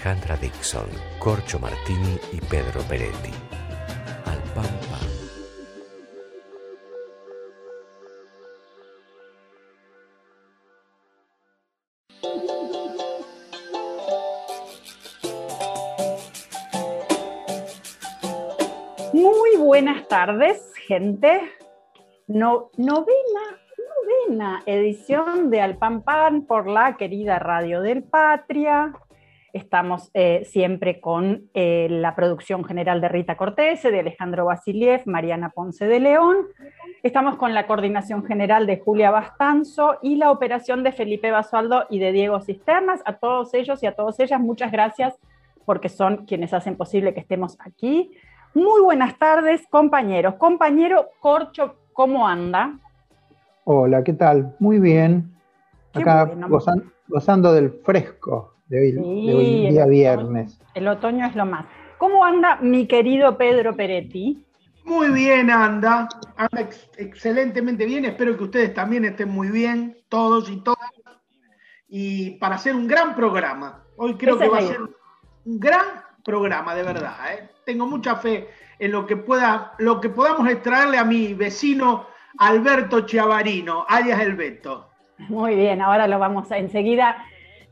Alejandra Dixon, Corcho Martini y Pedro Peretti. Al pan. Muy buenas tardes, gente. No, novena, edición de Al Pan Pan por la querida Radio del Patria. Estamos eh, siempre con eh, la producción general de Rita Cortese, de Alejandro Basiliev, Mariana Ponce de León. Estamos con la coordinación general de Julia Bastanzo y la operación de Felipe Basualdo y de Diego Cisternas. A todos ellos y a todas ellas, muchas gracias porque son quienes hacen posible que estemos aquí. Muy buenas tardes, compañeros. Compañero Corcho, ¿cómo anda? Hola, ¿qué tal? Muy bien. Acá bueno. gozando del fresco de hoy, de hoy Sí, día el viernes. otoño- El otoño es lo más. ¿Cómo anda mi querido Pedro Peretti? Muy bien, anda. Anda ex- excelentemente bien. Espero que ustedes también estén muy bien, todos y todas. Y para hacer un gran programa. Hoy creo que va a ser un gran programa, de verdad. ¿eh? Tengo mucha fe en lo que pueda, lo que podamos extraerle a mi vecino Alberto Chiavarino, alias El Beto. Muy bien, ahora lo vamos a enseguida.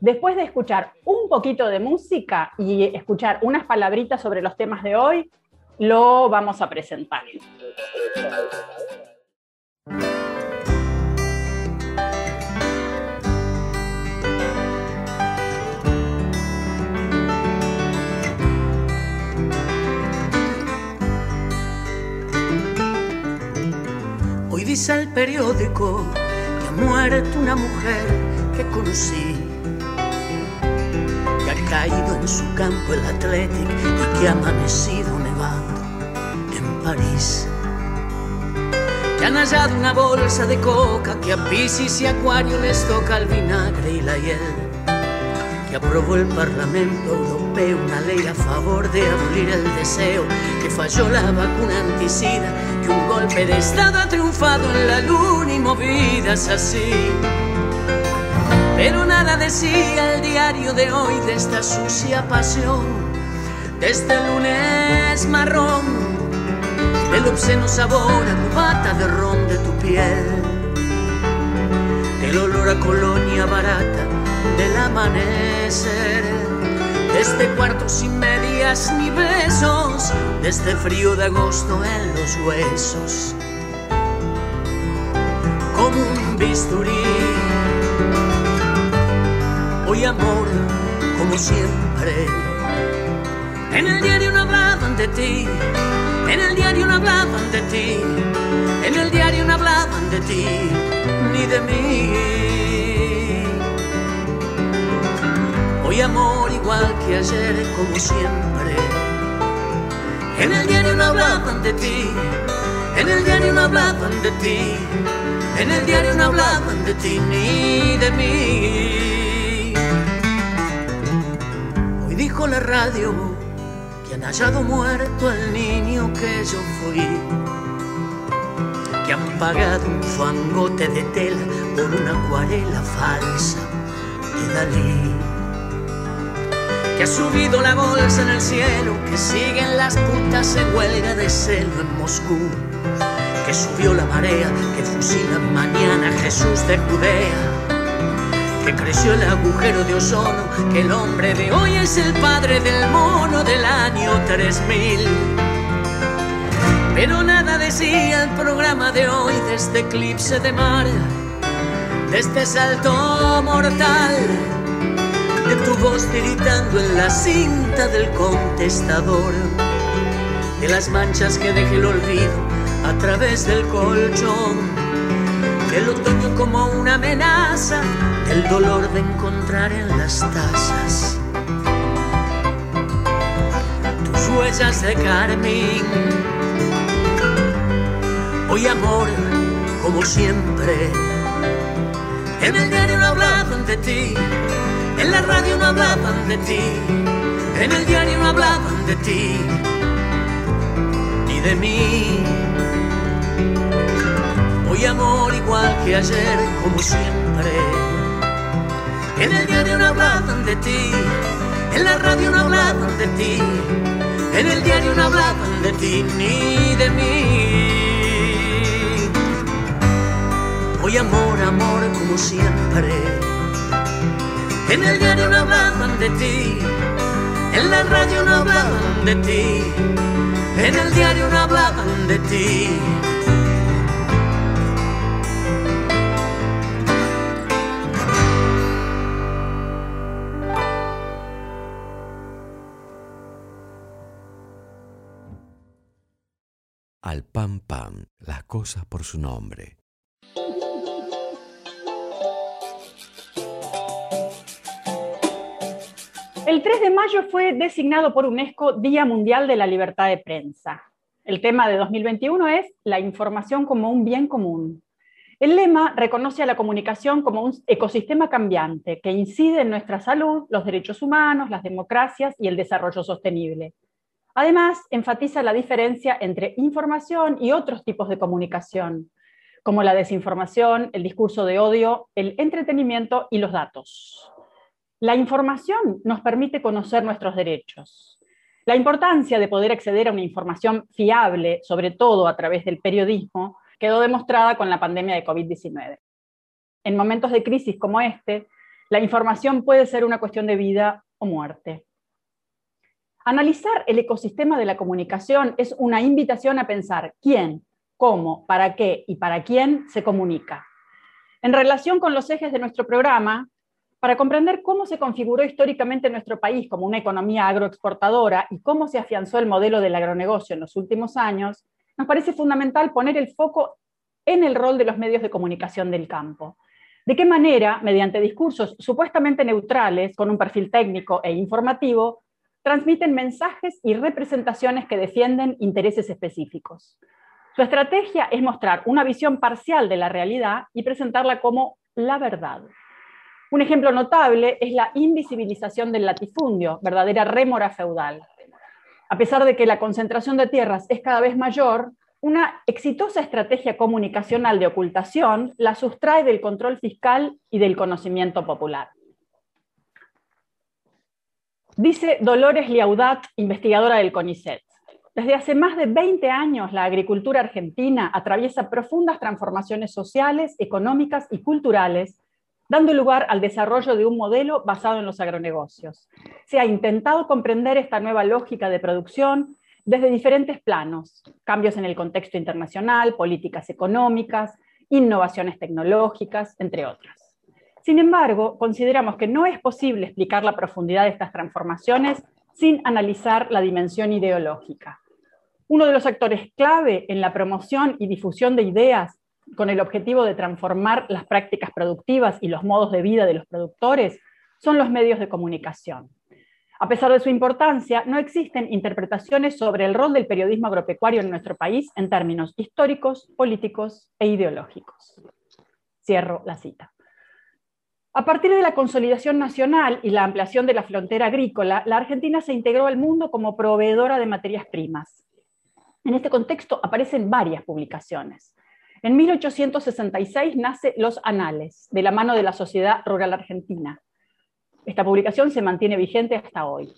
Después de escuchar un poquito de música y escuchar unas palabritas sobre los temas de hoy, lo vamos a presentar. Hoy dice el periódico que ha muerto una mujer que conocí, caído en su campo el Athletic y que ha amanecido nevando en París. Que han hallado una bolsa de coca que a Piscis y Acuario les toca el vinagre y la hiel. Que aprobó el Parlamento Europeo una ley a favor de abolir el deseo. Que falló la vacuna anticida. Que un golpe de Estado ha triunfado en la luna y movidas así. Pero nada decía el diario de hoy de esta sucia pasión. De este lunes marrón del obsceno sabor a cubata de ron de tu piel, del olor a colonia barata del amanecer, de este cuarto sin medias ni besos, de este frío de agosto en los huesos, como un bisturí. Hoy amor, como siempre, en el diario no hablaban de ti, en el diario no hablaban de ti, en el diario no hablaban de ti, ni de mí. Hoy amor igual que ayer, como siempre. En el diario no hablaban de ti, en el diario no hablaban de ti, en el diario no hablaban de ti ni de mí. La radio que han hallado muerto al niño que yo fui, que han pagado un fangote de tela por una acuarela falsa de Dalí, que ha subido la bolsa en el cielo, que siguen las putas en huelga de celo en Moscú, que subió la marea, que fusila mañana a Jesús de Judea que creció el agujero de ozono, que el hombre de hoy es el padre del mono del año 3000. Pero nada decía el programa de hoy de este eclipse de mar, de este salto mortal, de tu voz tiritando en la cinta del contestador, de las manchas que deja el olvido a través del colchón del otoño como una amenaza, del dolor de encontrar en las tazas tus huellas de carmín. Hoy amor, como siempre, en el diario no hablaban de ti, en la radio no hablaban de ti, en el diario no hablaban de ti, ni de mí. Amor igual que ayer, como siempre. En el diario no hablaban de ti, en la radio no hablaban de ti, en el diario no hablaban de ti ni de mí. Hoy amor, amor como siempre. En el diario no hablaban de ti, en la radio no hablaban de ti, en el diario no hablaban de ti. Pam pam, las cosas por su nombre. El 3 de mayo fue designado por UNESCO Día Mundial de la Libertad de Prensa. El tema de 2021 es la información como un bien común. El lema reconoce a la comunicación como un ecosistema cambiante que incide en nuestra salud, los derechos humanos, las democracias y el desarrollo sostenible. Además, enfatiza la diferencia entre información y otros tipos de comunicación, como la desinformación, el discurso de odio, el entretenimiento y los datos. La información nos permite conocer nuestros derechos. La importancia de poder acceder a una información fiable, sobre todo a través del periodismo, quedó demostrada con la pandemia de COVID-19. En momentos de crisis como este, la información puede ser una cuestión de vida o muerte. Analizar el ecosistema de la comunicación es una invitación a pensar quién, cómo, para qué y para quién se comunica. En relación con los ejes de nuestro programa, para comprender cómo se configuró históricamente nuestro país como una economía agroexportadora y cómo se afianzó el modelo del agronegocio en los últimos años, nos parece fundamental poner el foco en el rol de los medios de comunicación del campo. De qué manera, mediante discursos supuestamente neutrales, con un perfil técnico e informativo, transmiten mensajes y representaciones que defienden intereses específicos. Su estrategia es mostrar una visión parcial de la realidad y presentarla como la verdad. Un ejemplo notable es la invisibilización del latifundio, verdadera rémora feudal. A pesar de que la concentración de tierras es cada vez mayor, una exitosa estrategia comunicacional de ocultación la sustrae del control fiscal y del conocimiento popular. Dice Dolores Liaudat, investigadora del CONICET. Desde hace más de 20 años la agricultura argentina atraviesa profundas transformaciones sociales, económicas y culturales dando lugar al desarrollo de un modelo basado en los agronegocios. Se ha intentado comprender esta nueva lógica de producción desde diferentes planos, cambios en el contexto internacional, políticas económicas, innovaciones tecnológicas, entre otras. Sin embargo, consideramos que no es posible explicar la profundidad de estas transformaciones sin analizar la dimensión ideológica. Uno de los actores clave en la promoción y difusión de ideas con el objetivo de transformar las prácticas productivas y los modos de vida de los productores son los medios de comunicación. A pesar de su importancia, no existen interpretaciones sobre el rol del periodismo agropecuario en nuestro país en términos históricos, políticos e ideológicos. Cierro la cita. A partir de la consolidación nacional y la ampliación de la frontera agrícola, la Argentina se integró al mundo como proveedora de materias primas. En este contexto aparecen varias publicaciones. En 1866 nace Los Anales, de la mano de la Sociedad Rural Argentina. Esta publicación se mantiene vigente hasta hoy.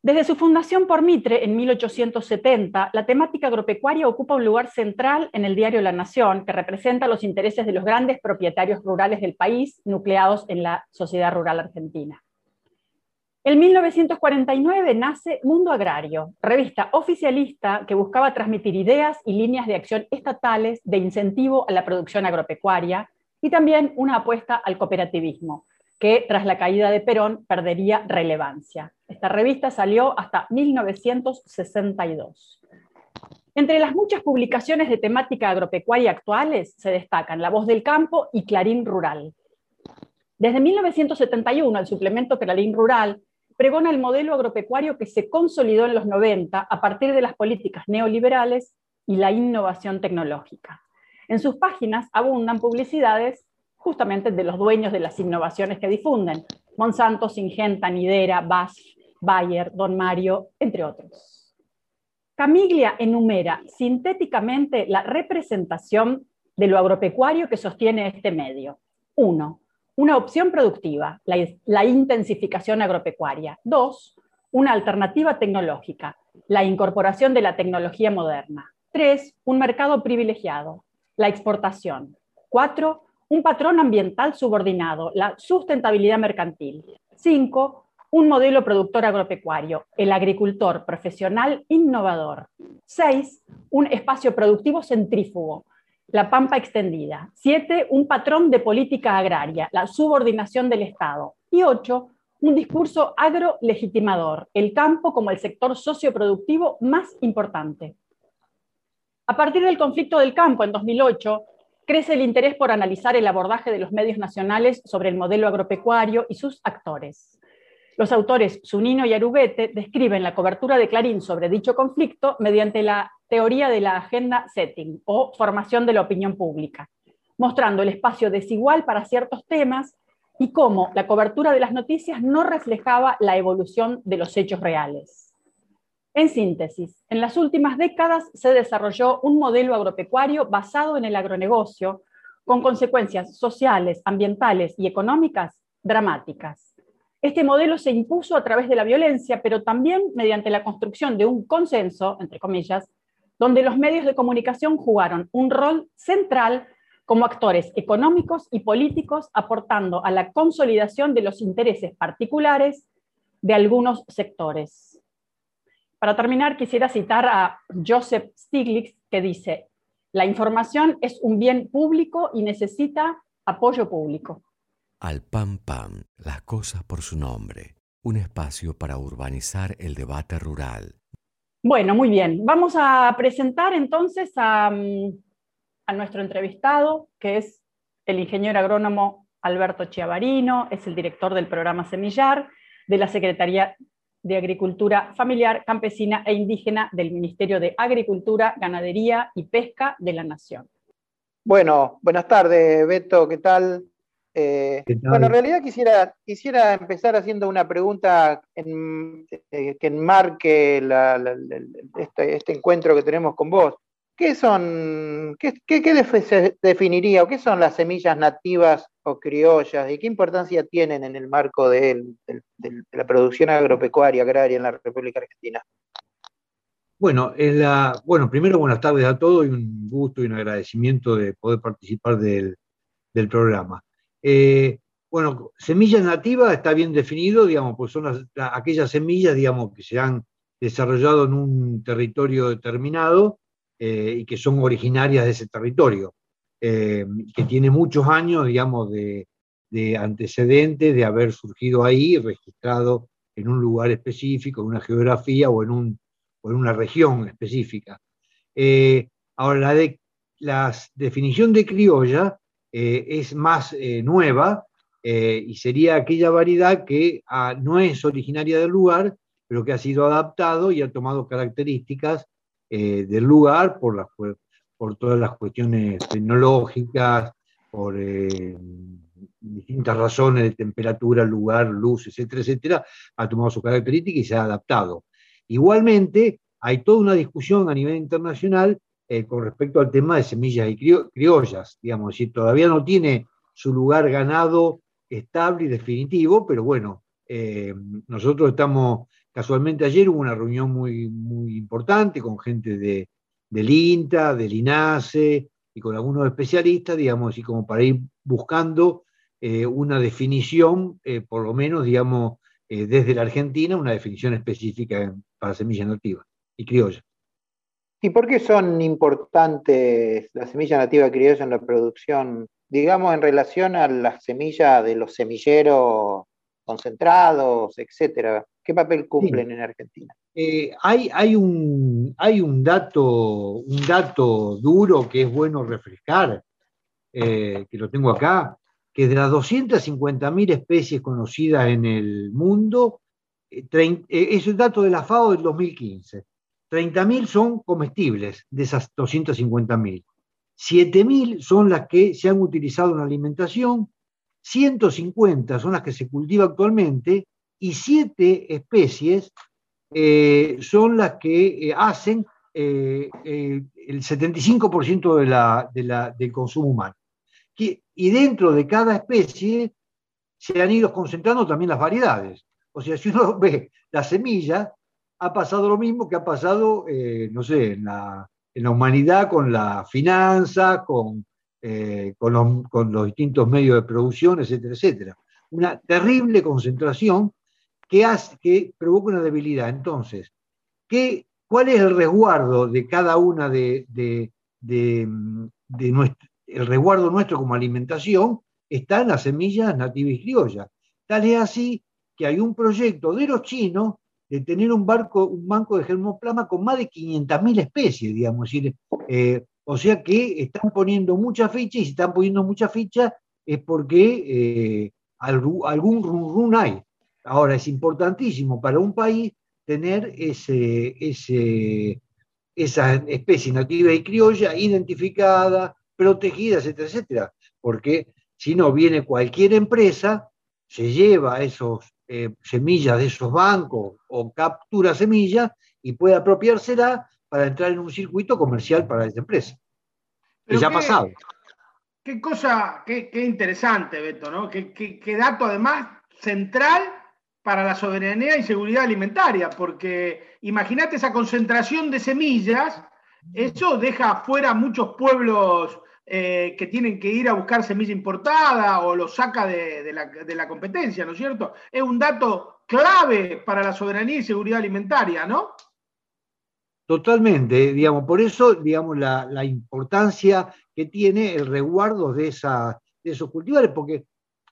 Desde su fundación por Mitre en 1870, la temática agropecuaria ocupa un lugar central en el diario La Nación, que representa los intereses de los grandes propietarios rurales del país nucleados en la Sociedad Rural Argentina. En 1949 nace Mundo Agrario, revista oficialista que buscaba transmitir ideas y líneas de acción estatales de incentivo a la producción agropecuaria y también una apuesta al cooperativismo, que tras la caída de Perón perdería relevancia. Esta revista salió hasta 1962. Entre las muchas publicaciones de temática agropecuaria actuales se destacan La Voz del Campo y Clarín Rural. Desde 1971, el suplemento Clarín Rural pregona el modelo agropecuario que se consolidó en los 90 a partir de las políticas neoliberales y la innovación tecnológica. En sus páginas abundan publicidades justamente de los dueños de las innovaciones que difunden, Monsanto, Singenta, Nidera, BASF, Bayer, Don Mario, entre otros. Camiglia enumera sintéticamente la representación de lo agropecuario que sostiene este medio. Uno, una opción productiva, la, intensificación agropecuaria. Dos, una alternativa tecnológica, la incorporación de la tecnología moderna. Tres, un mercado privilegiado, la exportación. Cuatro, un patrón ambiental subordinado, la sustentabilidad mercantil. Cinco, un modelo productor agropecuario, el agricultor profesional innovador. Seis, un espacio productivo centrífugo, la pampa extendida. Siete, un patrón de política agraria, la subordinación del Estado. Y ocho, un discurso agrolegitimador, el campo como el sector socioproductivo más importante. A partir del conflicto del campo en 2008, crece el interés por analizar el abordaje de los medios nacionales sobre el modelo agropecuario y sus actores. Los autores Zunino y Aruguete describen la cobertura de Clarín sobre dicho conflicto mediante la teoría de la agenda setting o formación de la opinión pública, mostrando el espacio desigual para ciertos temas y cómo la cobertura de las noticias no reflejaba la evolución de los hechos reales. En síntesis, en las últimas décadas se desarrolló un modelo agropecuario basado en el agronegocio, con consecuencias sociales, ambientales y económicas dramáticas. Este modelo se impuso a través de la violencia, pero también mediante la construcción de un consenso, entre comillas, donde los medios de comunicación jugaron un rol central como actores económicos y políticos, aportando a la consolidación de los intereses particulares de algunos sectores. Para terminar, quisiera citar a Joseph Stiglitz, que dice, la información es un bien público y necesita apoyo público. Al PAM PAM, las cosas por su nombre, un espacio para urbanizar el debate rural bueno, muy bien. Vamos a presentar entonces a, mm, a, nuestro entrevistado, que es el ingeniero agrónomo Alberto Chiavarino, es el director del programa Semillar de la Secretaría de Agricultura Familiar, Campesina e Indígena del Ministerio de Agricultura, Ganadería y Pesca de la Nación. Bueno, buenas tardes, Beto, ¿qué tal? Eh, bueno, en realidad quisiera, quisiera empezar haciendo una pregunta eh, que enmarque este, este, encuentro que tenemos con vos. ¿Qué son, qué, qué, definiría o qué son las semillas nativas o criollas y qué importancia tienen en el marco de, la producción agropecuaria agraria en la República Argentina? Bueno, bueno, primero buenas tardes a todos y un gusto y un agradecimiento de poder participar del programa. Eh, bueno, semillas nativas está bien definido, digamos, pues son aquellas semillas, digamos, que se han desarrollado en un territorio determinado eh, y que son originarias de ese territorio, eh, que tiene muchos años, digamos, de, antecedentes de haber surgido ahí, registrado en un lugar específico, en una geografía o en, un, en una región específica. ahora, la, de, la definición de criolla eh, es más eh, nueva eh, y sería aquella variedad que ah, no es originaria del lugar, pero que ha sido adaptado y ha tomado características del lugar por, todas las cuestiones tecnológicas, por distintas razones de temperatura, lugar, luz, etcétera, etcétera, ha tomado su característica y se ha adaptado. Igualmente, hay toda una discusión a nivel internacional eh, con respecto al tema de semillas y criollas, digamos, si todavía no tiene su lugar ganado estable y definitivo, pero bueno, eh, nosotros estamos, casualmente ayer hubo una reunión muy, muy importante con gente de, del INTA, del INASE y con algunos especialistas, digamos, y como para ir buscando eh, una definición, por lo menos, digamos, desde la Argentina, una definición específica para semillas nativas y criollas. ¿Y por qué son importantes las semillas nativas criollas en la producción, digamos, en relación a las semillas de los semilleros concentrados, etcétera? ¿Qué papel cumplen en Argentina? Eh, hay, hay, un, hay un, dato, un dato duro que es bueno refrescar, eh, que lo tengo acá, que de las 250.000 especies conocidas en el mundo, es el dato de la FAO del 2015. 30.000 son comestibles de esas 250.000. 7.000 son las que se han utilizado en alimentación, 150 son las que se cultivan actualmente y 7 especies eh, son las que eh, hacen eh, el 75% de la, del consumo humano. Y dentro de cada especie se han ido concentrando también las variedades. O sea, si uno ve la semilla, ha pasado lo mismo que ha pasado, no sé, en la, humanidad con la finanza, con, eh, con, los, distintos medios de producción, etcétera, etcétera. Una terrible concentración que, hace, que provoca una debilidad. Entonces, ¿qué, ¿cuál es el resguardo de cada una de, nuestro, el resguardo nuestro como alimentación? Está en las semillas nativas criollas. Tal es así que hay un proyecto de los chinos de tener un, barco, un banco de germoplasma con más de 500.000 especies, digamos. Eh, o sea que están poniendo mucha ficha y si están poniendo mucha ficha es porque eh, algún run, run hay. Ahora, es importantísimo para un país tener ese, ese, esa especie nativa y criolla identificada, protegida, etcétera, etcétera. Porque si no, viene cualquier empresa, se lleva esos eh, semillas de esos bancos o captura semillas y puede apropiársela para entrar en un circuito comercial para esa empresa. Pero ya ha pasado. Qué cosa, qué, interesante, Beto, ¿no? Qué, qué, dato además central para la soberanía y seguridad alimentaria, porque imagínate esa concentración de semillas, eso deja fuera muchos pueblos eh, que tienen que ir a buscar semilla importada o lo saca de, la, competencia, ¿no es cierto? Es un dato clave para la soberanía y seguridad alimentaria, ¿no? Totalmente, digamos, por eso, digamos, la, importancia que tiene el resguardo de, de esos cultivares, porque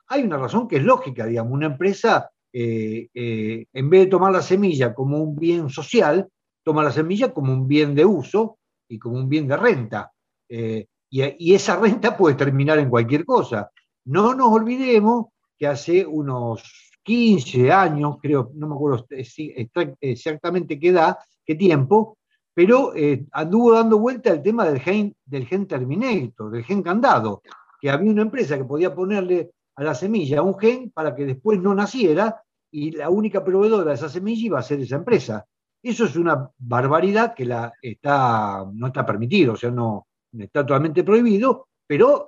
hay una razón que es lógica, digamos, una empresa, eh, eh, en vez de tomar la semilla como un bien social, toma la semilla como un bien de uso y como un bien de renta y, esa renta puede terminar en cualquier cosa. No nos olvidemos que hace unos 15 años, creo, no me acuerdo exactamente qué edad, qué tiempo, pero eh, anduvo dando vuelta el tema del gen, del gen terminator, del gen candado, que había una empresa que podía ponerle a la semilla un gen para que después no naciera y la única proveedora de esa semilla iba a ser esa empresa. Eso es una barbaridad que la está, no está permitido, o sea, no, está totalmente prohibido, pero,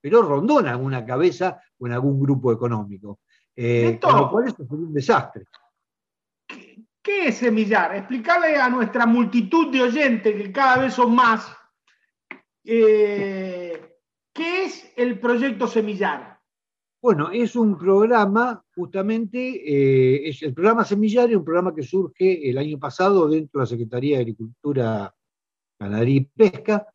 pero rondó en alguna cabeza o en algún grupo económico. Eh, con lo cual eso fue un desastre. ¿Qué, es semillar? Explicarle a nuestra multitud de oyentes, que cada vez son más, eh, ¿qué es el proyecto Semillar? Bueno, es un programa, justamente, eh, es el programa Semillar es un programa que surge el año pasado dentro de la Secretaría de Agricultura, Ganadería y Pesca,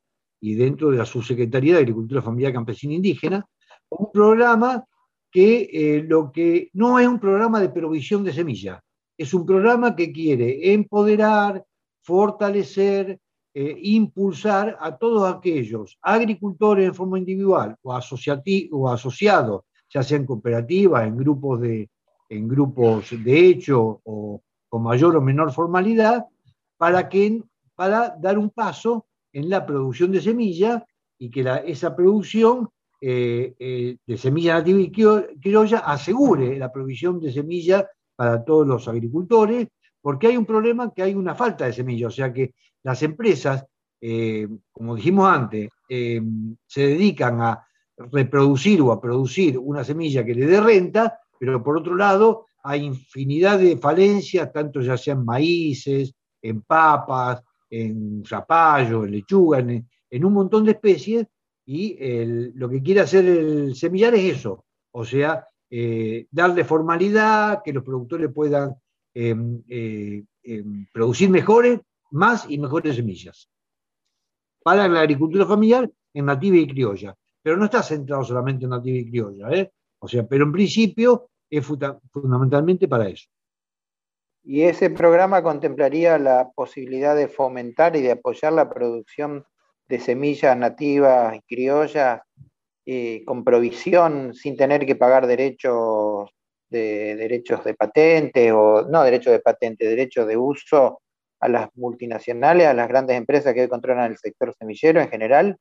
y dentro de la Subsecretaría de Agricultura Familiar Campesina Indígena, un programa que eh, lo que no es un programa de provisión de semillas, es un programa que quiere empoderar, fortalecer, eh, impulsar a todos aquellos agricultores en forma individual o, o asociados, ya sea en cooperativas, en grupos de, en grupos de hecho o con mayor o menor formalidad, para, que, para dar un paso en la producción de semilla y que esa producción eh, eh, de semilla nativa y criolla asegure la provisión de semilla para todos los agricultores, porque hay un problema que hay una falta de semilla, o sea que las empresas, eh, como dijimos antes, se dedican a reproducir o a producir una semilla que le dé renta, pero por otro lado hay infinidad de falencias, tanto ya sean maíces, en papas, en zapallo, en lechuga, en, un montón de especies, y lo que quiere hacer el semillar es eso, o sea, eh, darle formalidad, que los productores puedan em, eh, em, producir mejores, más y mejores semillas. Para la agricultura familiar en nativa y criolla, pero no está centrado solamente en nativa y criolla, ¿eh? o sea, pero en principio es fundamentalmente para eso. Y ese programa contemplaría la posibilidad de fomentar y de apoyar la producción de semillas nativas y criollas eh, con provisión sin tener que pagar derechos de derechos de patente o no derechos de patente, derechos de uso a las multinacionales, a las grandes empresas que hoy controlan el sector semillero en general?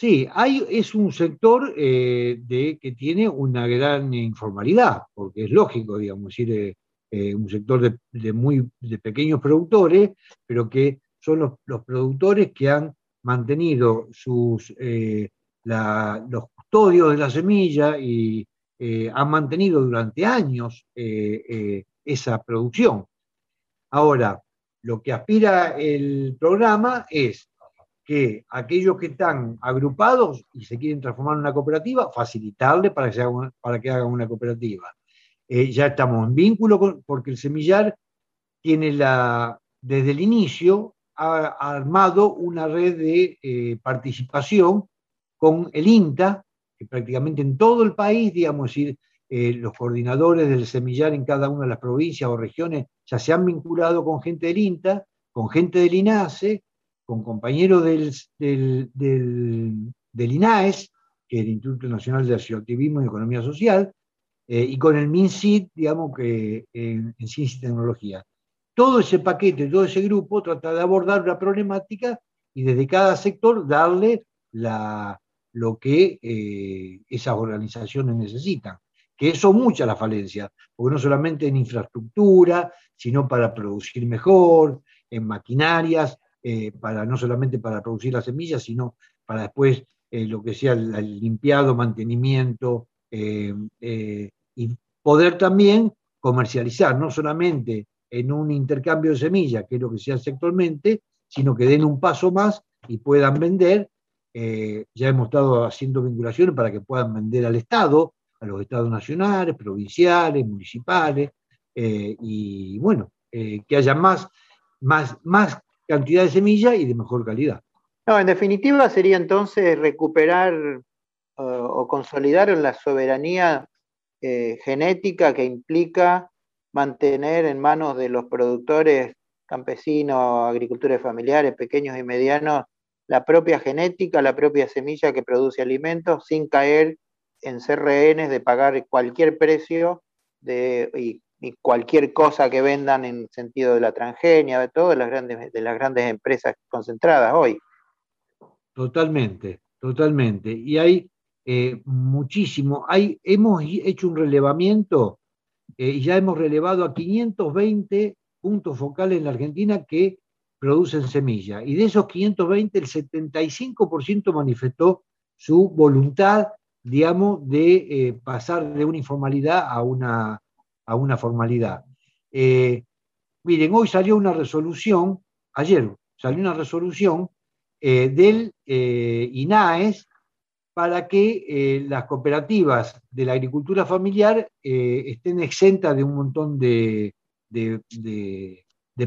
Sí, es un sector eh, de, que tiene una gran informalidad, porque es lógico, digamos, decir, eh, eh, un sector de, muy, de pequeños productores, pero que son los, productores que han mantenido sus, los custodios de la semilla y han mantenido durante años esa producción. Ahora, lo que aspira el programa es que aquellos que están agrupados y se quieren transformar en una cooperativa, facilitarle para que, hagan una cooperativa. Eh, ya estamos en vínculo porque el semillar tiene la, desde el inicio, ha, armado una red de eh, participación con el INTA, que prácticamente en todo el país, digamos, decir, eh, los coordinadores del semillar en cada una de las provincias o regiones ya se han vinculado con gente del INTA, con gente del INASE, con compañeros del, del, INAES, que es el Instituto Nacional de Activismo y Economía Social, eh, y con el MINSID, digamos que en, Ciencia y Tecnología. Todo ese paquete, todo ese grupo trata de abordar una problemática y desde cada sector darle la, lo que eh, esas organizaciones necesitan. Que son muchas las falencias, porque no solamente en infraestructura, sino para producir mejor, en maquinarias, eh, para, no solamente para producir las semillas, sino para después eh, lo que sea el, limpiado, mantenimiento, eh, y poder también comercializar, no solamente en un intercambio de semillas, que es lo que se hace actualmente, sino que den un paso más y puedan vender. ya hemos estado haciendo vinculaciones para que puedan vender al Estado, a los estados nacionales, provinciales, municipales, y bueno, que haya más, más, más cantidad de semilla y de mejor calidad. No, en definitiva sería entonces recuperar eh, o consolidar la soberanía eh, genética que implica mantener en manos de los productores campesinos, agricultores familiares, pequeños y medianos, la propia genética, la propia semilla que produce alimentos, sin caer en ser rehenes de pagar cualquier precio de, y y cualquier cosa que vendan en sentido de la transgenia, de todo, de las grandes, de las grandes empresas concentradas hoy. Totalmente, totalmente. Y hay eh, muchísimo, hay, hemos hecho un relevamiento eh, y ya hemos relevado a 520 puntos focales en la Argentina que producen semilla. Y de esos 520, el 75% manifestó su voluntad, digamos, de eh, pasar de una informalidad a una a una formalidad. Eh, miren, hoy salió una resolución, ayer salió una resolución eh, del eh, INAES para que las cooperativas de la agricultura familiar estén exentas de un montón de,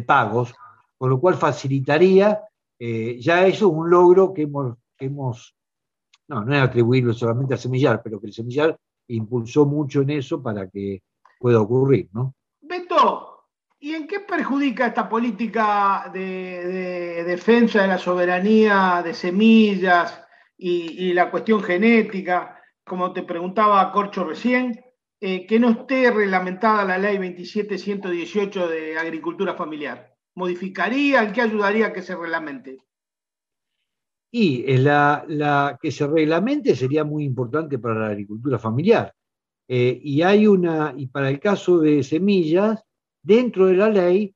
pagos, con lo cual facilitaría, ya eso es un logro que hemos, que hemos no, no es atribuirlo solamente al semillar, pero que el semillar impulsó mucho en eso para que pueda ocurrir, ¿no? Beto, ¿y en qué perjudica esta política de, defensa de la soberanía de semillas y, la cuestión genética, como te preguntaba Corcho recién, eh, que no esté reglamentada la ley 27118 de agricultura familiar? ¿Modificaría? ¿En qué ayudaría a que se reglamente? Y la, la, que se reglamente sería muy importante para la agricultura familiar. Eh, y hay una, y para el caso de semillas, dentro de la ley,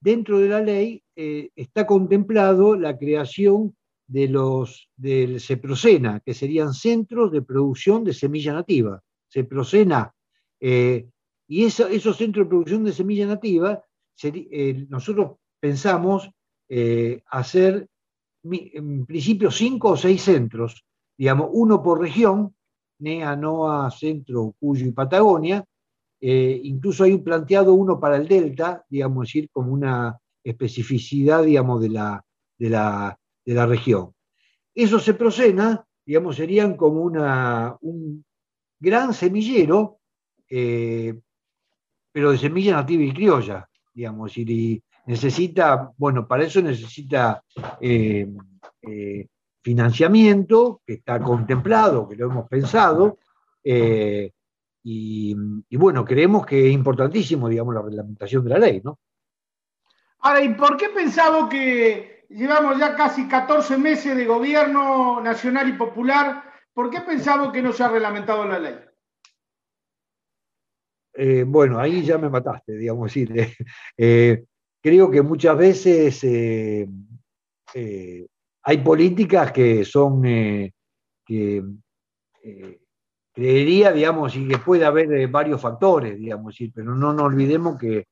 dentro de la ley eh, está contemplado la creación de los del CEPROSENA, que serían centros de producción de semilla nativa. CEPROSENA. Eh, y esos centros de producción de semilla nativa, nosotros pensamos hacer en principio cinco o seis centros, digamos, uno por región, NEA, NOA, Centro, Cuyo y Patagonia. Eh, incluso hay un planteado uno para el Delta, digamos, decir, como una especificidad, digamos, de la, de la, región. Eso se procena, digamos, serían como una, un gran semillero, eh, pero de semilla nativa y criolla, digamos, y necesita, bueno, para eso necesita eh, financiamiento que está contemplado, que lo hemos pensado, eh, y, bueno, creemos que es importantísimo, digamos, la reglamentación de la ley, ¿no? Ahora, ¿y por qué pensaba que llevamos ya casi 14 meses de gobierno nacional y popular? ¿Por qué pensaba que no se ha reglamentado la ley? Eh, bueno, ahí ya me mataste, digamos, decir, eh, creo que muchas veces eh, hay políticas que son, que creería, digamos, y que puede haber varios factores, digamos, pero no nos olvidemos que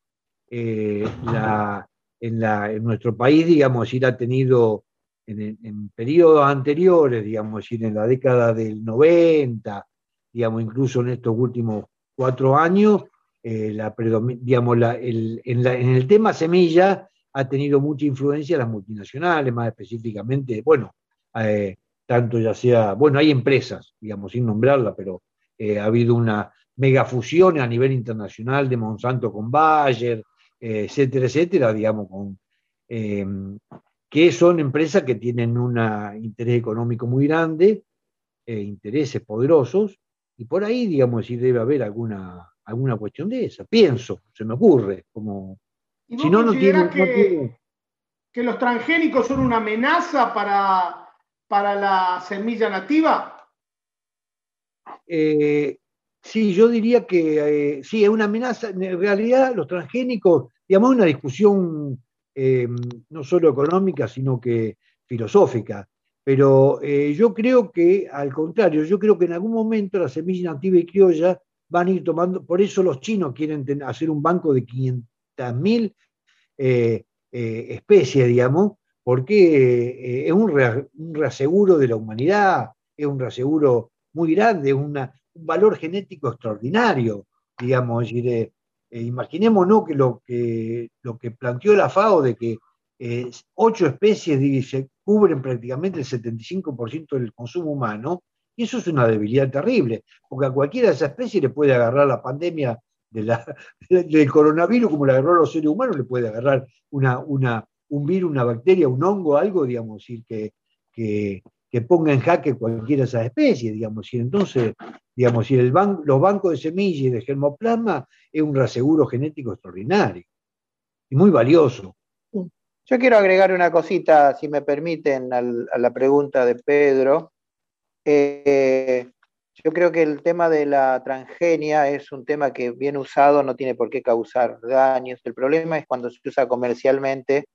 la, en, nuestro país, digamos, ir ha tenido en, periodos anteriores, digamos, ir en la década del 90, digamos, incluso en estos últimos cuatro años, eh, la, digamos, el, en, el tema semilla ha tenido mucha influencia las multinacionales, más específicamente, bueno, eh, tanto ya sea, bueno, hay empresas, digamos, sin nombrarla, pero eh, ha habido una megafusión a nivel internacional de Monsanto con Bayer, etcétera, etcétera, digamos, em, que son empresas que tienen un interés económico muy grande, eh, intereses poderosos, y por ahí, digamos, si debe haber alguna, alguna cuestión de esa. Pienso, se me ocurre, como... si no, no tiene, que, que los transgénicos son una amenaza para, para la semilla nativa? Eh, Sí, yo diría que eh, sí, es una amenaza. En realidad, los transgénicos, digamos, es una discusión eh, no solo económica, sino que filosófica. Pero eh, yo creo que, al contrario, yo creo que en algún momento la semilla nativa y criolla van a ir tomando, por eso los chinos quieren hacer un banco de 500.000 especies, digamos, porque es un, reaseguro de la humanidad, es un reaseguro muy grande, una, un valor genético extraordinario, digamos, es eh, imaginémonos que lo, que planteó la FAO de que eh, ocho especies cubren prácticamente el 75% del consumo humano, y eso es una debilidad terrible, porque a cualquiera de esas especies le puede agarrar la pandemia de la, del coronavirus, como le agarró a los seres humanos, le puede agarrar una, una, un virus, una bacteria, un hongo, algo, digamos, decir, que, que, ponga en jaque cualquiera de esas especies, digamos, y entonces, digamos, si el los bancos de semillas y de germoplasma es un reaseguro genético extraordinario y muy valioso. Yo quiero agregar una cosita, si me permiten, a la pregunta de Pedro. Eh, yo creo que el tema de la transgenia es un tema que bien usado no tiene por qué causar daños. El problema es cuando se usa comercialmente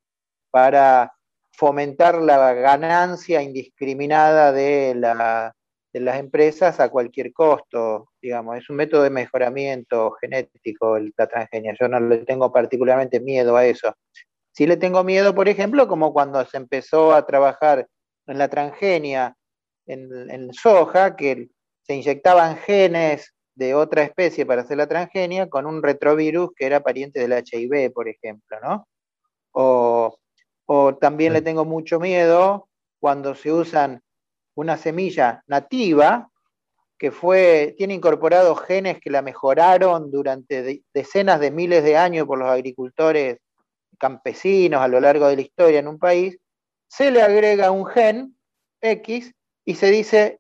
para fomentar la ganancia indiscriminada de, las empresas a cualquier costo, digamos, es un método de mejoramiento genético la transgenia, yo no le tengo particularmente miedo a eso. Sí le tengo miedo, por ejemplo, como cuando se empezó a trabajar en la transgenia en, en soja, que se inyectaban genes de otra especie para hacer la transgenia con un retrovirus que era pariente del HIV, por ejemplo, ¿no? O o también le tengo mucho miedo cuando se usan una semilla nativa que fue, tiene incorporados genes que la mejoraron durante decenas de miles de años por los agricultores campesinos a lo largo de la historia en un país, se le agrega un gen X y se dice,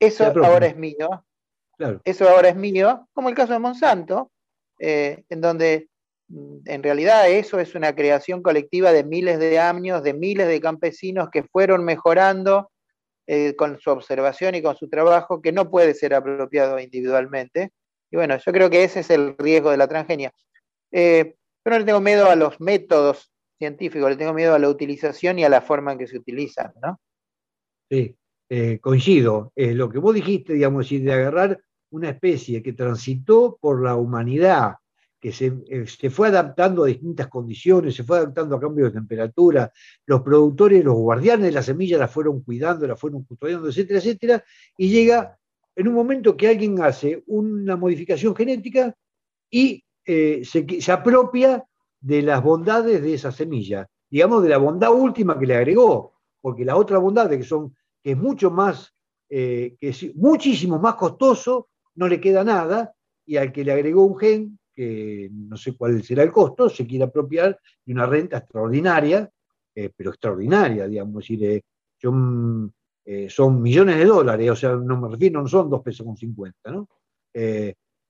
eso ahora es mío. Eso ahora es mío, como el caso de Monsanto, eh, en donde en realidad eso es una creación colectiva de miles de años, de miles de campesinos que fueron mejorando eh, con su observación y con su trabajo, que no puede ser apropiado individualmente. Y bueno, yo creo que ese es el riesgo de la transgenia. Eh, yo no le tengo miedo a los métodos científicos, le tengo miedo a la utilización y a la forma en que se utilizan, ¿no? Sí, eh, coincido. lo que vos dijiste, digamos, de agarrar una especie que transitó por la humanidad, que eh, se, fue adaptando a distintas condiciones, se fue adaptando a cambios de temperatura, los productores, los guardianes de la semilla la fueron cuidando, la fueron custodiando, etcétera, etcétera, y llega en un momento que alguien hace una modificación genética y eh, se, apropia de las bondades de esa semilla, digamos de la bondad última que le agregó, porque la otra bondad que son que es mucho más, eh, que es muchísimo más costoso, no le queda nada, y al que le agregó un gen no sé cuál será el costo, se quiere apropiar de una renta extraordinaria, eh, pero extraordinaria, digamos, decir, eh, son millones de dólares, o sea, no me refiero, no son dos pesos con cincuenta, ¿no?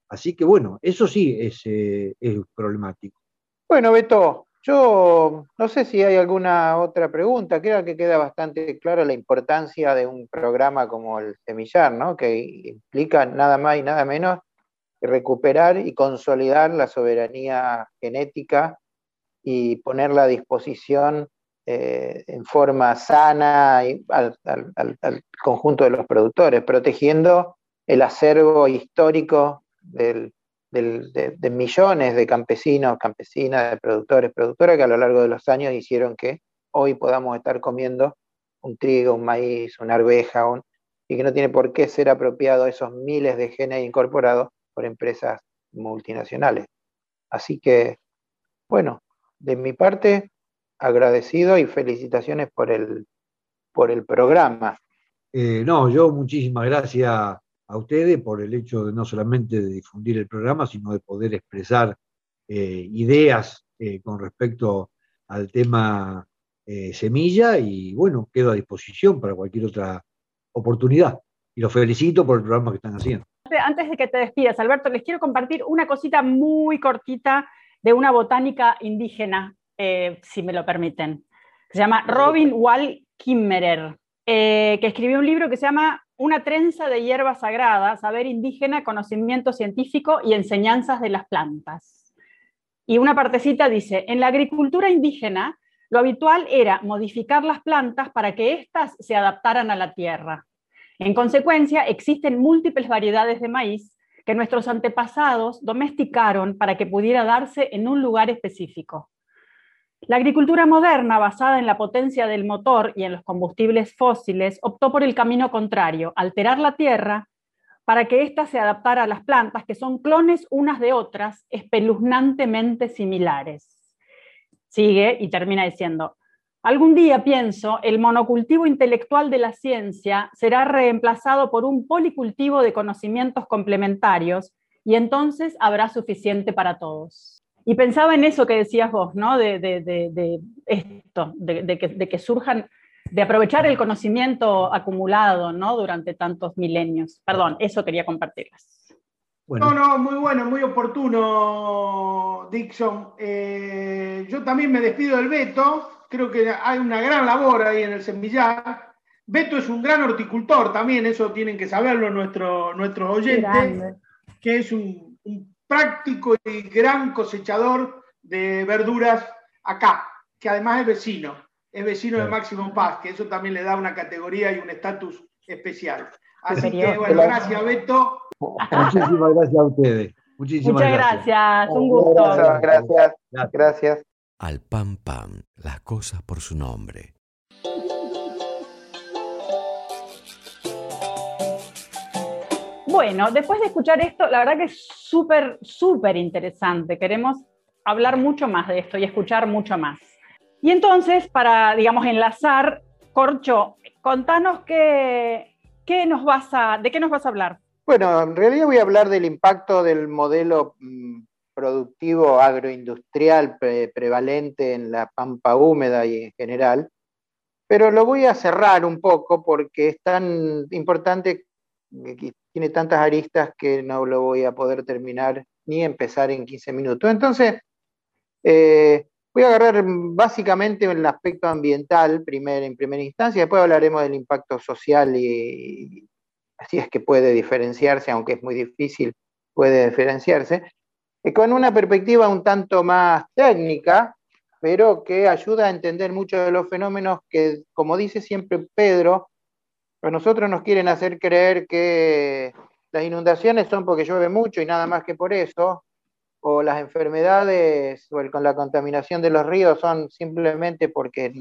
Así que bueno, eso sí es, es problemático. Bueno, Beto, yo no sé si hay alguna otra pregunta. Creo que queda bastante clara la importancia de un programa como el Semillar, ¿no? que implica nada más y nada menos que recuperar y consolidar la soberanía genética y ponerla a disposición eh, en forma sana al, conjunto de los productores, protegiendo el acervo histórico de, millones de campesinos, campesinas, de productores, productoras que a lo largo de los años hicieron que hoy podamos estar comiendo un trigo, un maíz, una arveja, y que no tiene por qué ser apropiado esos miles de genes incorporados por empresas multinacionales. Así que, bueno, de mi parte, agradecido y felicitaciones por el, por el programa. Eh, no, yo muchísimas gracias a ustedes por el hecho de no solamente de difundir el programa, sino de poder expresar eh, ideas eh, con respecto al tema semilla y bueno, quedo a disposición para cualquier otra oportunidad. Y los felicito por el programa que están haciendo. Antes de que te despidas, Alberto, les quiero compartir una cosita muy cortita de una botánica indígena eh, si me lo permiten. Se llama Robin Wall Kimmerer, eh, que escribió un libro que se llama Una trenza de hierba sagrada, saber indígena, conocimiento científico y enseñanzas de las plantas. Y una partecita dice, en la agricultura indígena, lo habitual era modificar las plantas para que éstas se adaptaran a la tierra. En consecuencia, existen múltiples variedades de maíz que nuestros antepasados domesticaron para que pudiera darse en un lugar específico. La agricultura moderna, basada en la potencia del motor y en los combustibles fósiles, optó por el camino contrario, alterar la tierra para que ésta se adaptara a las plantas, que son clones unas de otras, espeluznantemente similares. Sigue y termina diciendo, algún día pienso, el monocultivo intelectual de la ciencia será reemplazado por un policultivo de conocimientos complementarios y entonces habrá suficiente para todos. Y pensaba en eso que decías vos, ¿no? De, esto, de, que, surjan, de aprovechar el conocimiento acumulado, ¿no? Durante tantos milenios. Perdón, eso quería compartirles. No, no, muy bueno, muy oportuno, Dixon. Eh, yo también me despido del Beto. Creo que hay una gran labor ahí en el semillar. Beto es un gran horticultor también, eso tienen que saberlo nuestro, nuestros oyentes, que es un práctico y gran cosechador de verduras acá, que además es vecino, es vecino de Máximo Paz, que eso también le da una categoría y un estatus especial. Así que, bueno, gracias, Beto. Muchísimas gracias a ustedes. Muchísimas Muchas gracias. un gusto. Gracias, gracias. Al pam pam, las cosas por su nombre. Bueno, después de escuchar esto, la verdad que es súper, súper interesante. Queremos hablar mucho más de esto y escuchar mucho más. Y entonces, para, digamos, enlazar, Corcho, contanos qué, qué nos vas a, de qué nos vas a hablar. Bueno, en realidad voy a hablar del impacto del modelo mm, productivo agroindustrial prevalente en la pampa húmeda y en general, pero lo voy a cerrar un poco porque es tan importante tiene tantas aristas que no lo voy a poder terminar ni empezar en 15 minutos. Entonces, eh, voy a agarrar básicamente el aspecto ambiental primer, en primera instancia, después hablaremos del impacto social y, así es que puede diferenciarse, aunque es muy difícil, puede diferenciarse, eh, con una perspectiva un tanto más técnica, pero que ayuda a entender muchos de los fenómenos que, como dice siempre Pedro, a nosotros nos quieren hacer creer que las inundaciones son porque llueve mucho y nada más que por eso, o las enfermedades o con la contaminación de los ríos son simplemente porque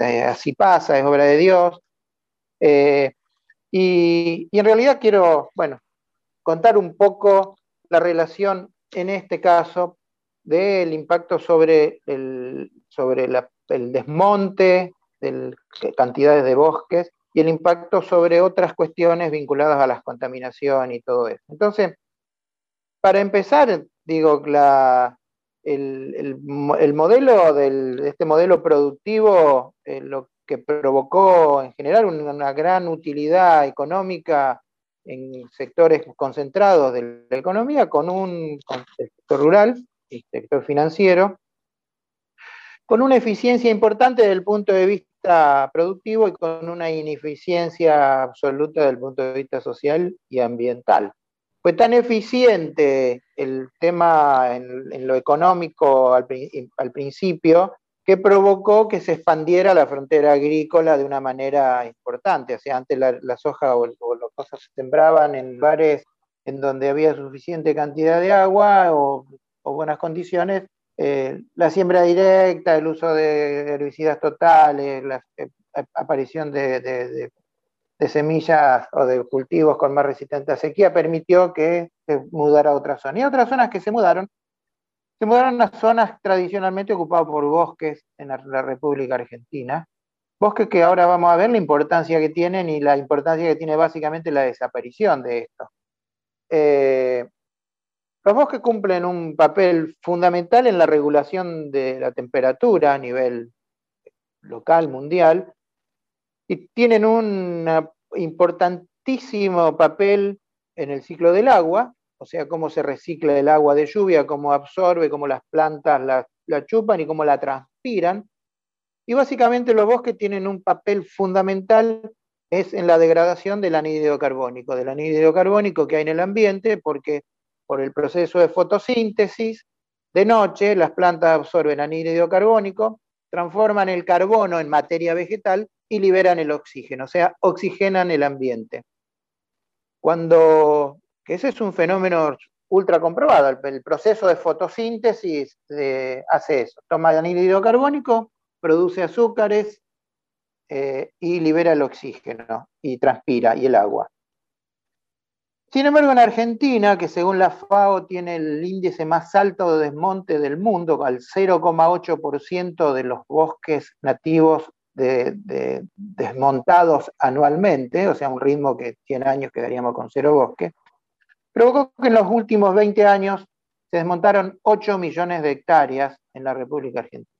eh, así pasa, es obra de Dios. Eh, y, en realidad quiero, bueno, contar un poco la relación en este caso del impacto sobre el, sobre el desmonte de cantidades de bosques y el impacto sobre otras cuestiones vinculadas a la contaminación y todo eso. Entonces, para empezar, digo, la, el, modelo del, este modelo productivo, eh, lo que provocó en general una, gran utilidad económica en sectores concentrados de la economía con un sector rural y sector financiero, con una eficiencia importante desde el punto de vista productivo y con una ineficiencia absoluta desde el punto de vista social y ambiental. Fue tan eficiente el tema en, lo económico al, principio que provocó que se expandiera la frontera agrícola de una manera importante. O sea, antes la, soja o, las cosas se sembraban en lugares en donde había suficiente cantidad de agua o, buenas condiciones. Eh, la siembra directa, el uso de herbicidas totales, la eh, aparición de de semillas o de cultivos con más resistente a sequía permitió que se mudara a otra zona. Y otras zonas que se mudaron, se mudaron a zonas tradicionalmente ocupadas por bosques en la, República Argentina, bosques que ahora vamos a ver la importancia que tienen y la importancia que tiene básicamente la desaparición de esto. Eh, los bosques cumplen un papel fundamental en la regulación de la temperatura a nivel local, mundial, y tienen un importantísimo papel en el ciclo del agua, o sea, cómo se recicla el agua de lluvia, cómo absorbe, cómo las plantas la, chupan y cómo la transpiran. Y básicamente los bosques tienen un papel fundamental es en la degradación del anhídrido carbónico, del anhídrido carbónico que hay en el ambiente, porque por el proceso de fotosíntesis, de noche las plantas absorben anhídrido carbónico, transforman el carbono en materia vegetal y liberan el oxígeno, o sea, oxigenan el ambiente. Cuando, ese es un fenómeno ultra comprobado, el, proceso de fotosíntesis hace eso, toma anhídrido carbónico, produce azúcares eh, y libera el oxígeno y transpira y el agua. Sin embargo, en Argentina, que según la FAO tiene el índice más alto de desmonte del mundo, al 0,8% de los bosques nativos de, desmontados anualmente, o sea, un ritmo que 100 años quedaríamos con cero bosque, provocó que en los últimos 20 años se desmontaron 8 millones de hectáreas en la República Argentina.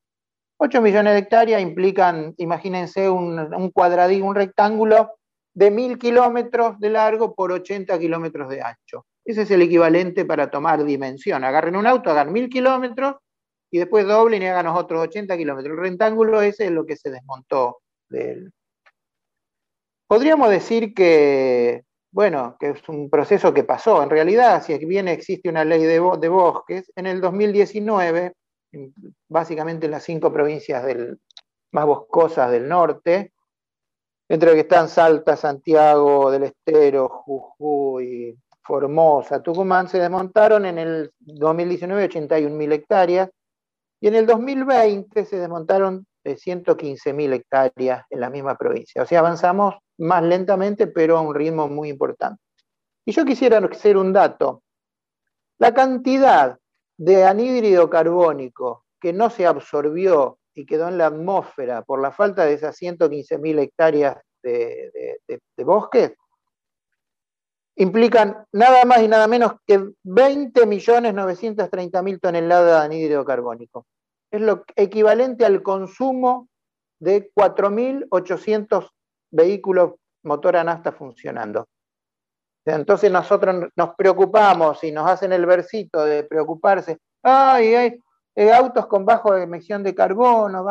8 millones de hectáreas implican, imagínense, un, un un rectángulo de 1000 kilómetros de largo por 80 kilómetros de ancho. Ese es el equivalente para tomar dimensión. Agarren un auto, hagan 1000 kilómetros y después doblen y hagan otros 80 kilómetros. El rectángulo ese es lo que se desmontó Podríamos decir que, bueno, que es un proceso que pasó. En realidad, si bien existe una ley de, bosques, en el 2019, básicamente en las cinco provincias más boscosas del norte, entre que están Salta, Santiago del Estero, Jujuy, Formosa, Tucumán, se desmontaron en el 2019 81.000 hectáreas y en el 2020 se desmontaron 115.000 hectáreas en la misma provincia. O sea, avanzamos más lentamente, pero a un ritmo muy importante. Y yo quisiera hacer un dato. La cantidad de anhídrido carbónico que no se absorbió y quedó en la atmósfera por la falta de esas 115.000 hectáreas de, de bosques implican nada más y nada menos que 20.930.000 toneladas de anhídrido carbónico. Es lo equivalente al consumo de 4.800 vehículos motor a funcionando. Entonces nosotros nos preocupamos y nos hacen el versito de preocuparse, ay, hay autos con bajo emisión de carbono,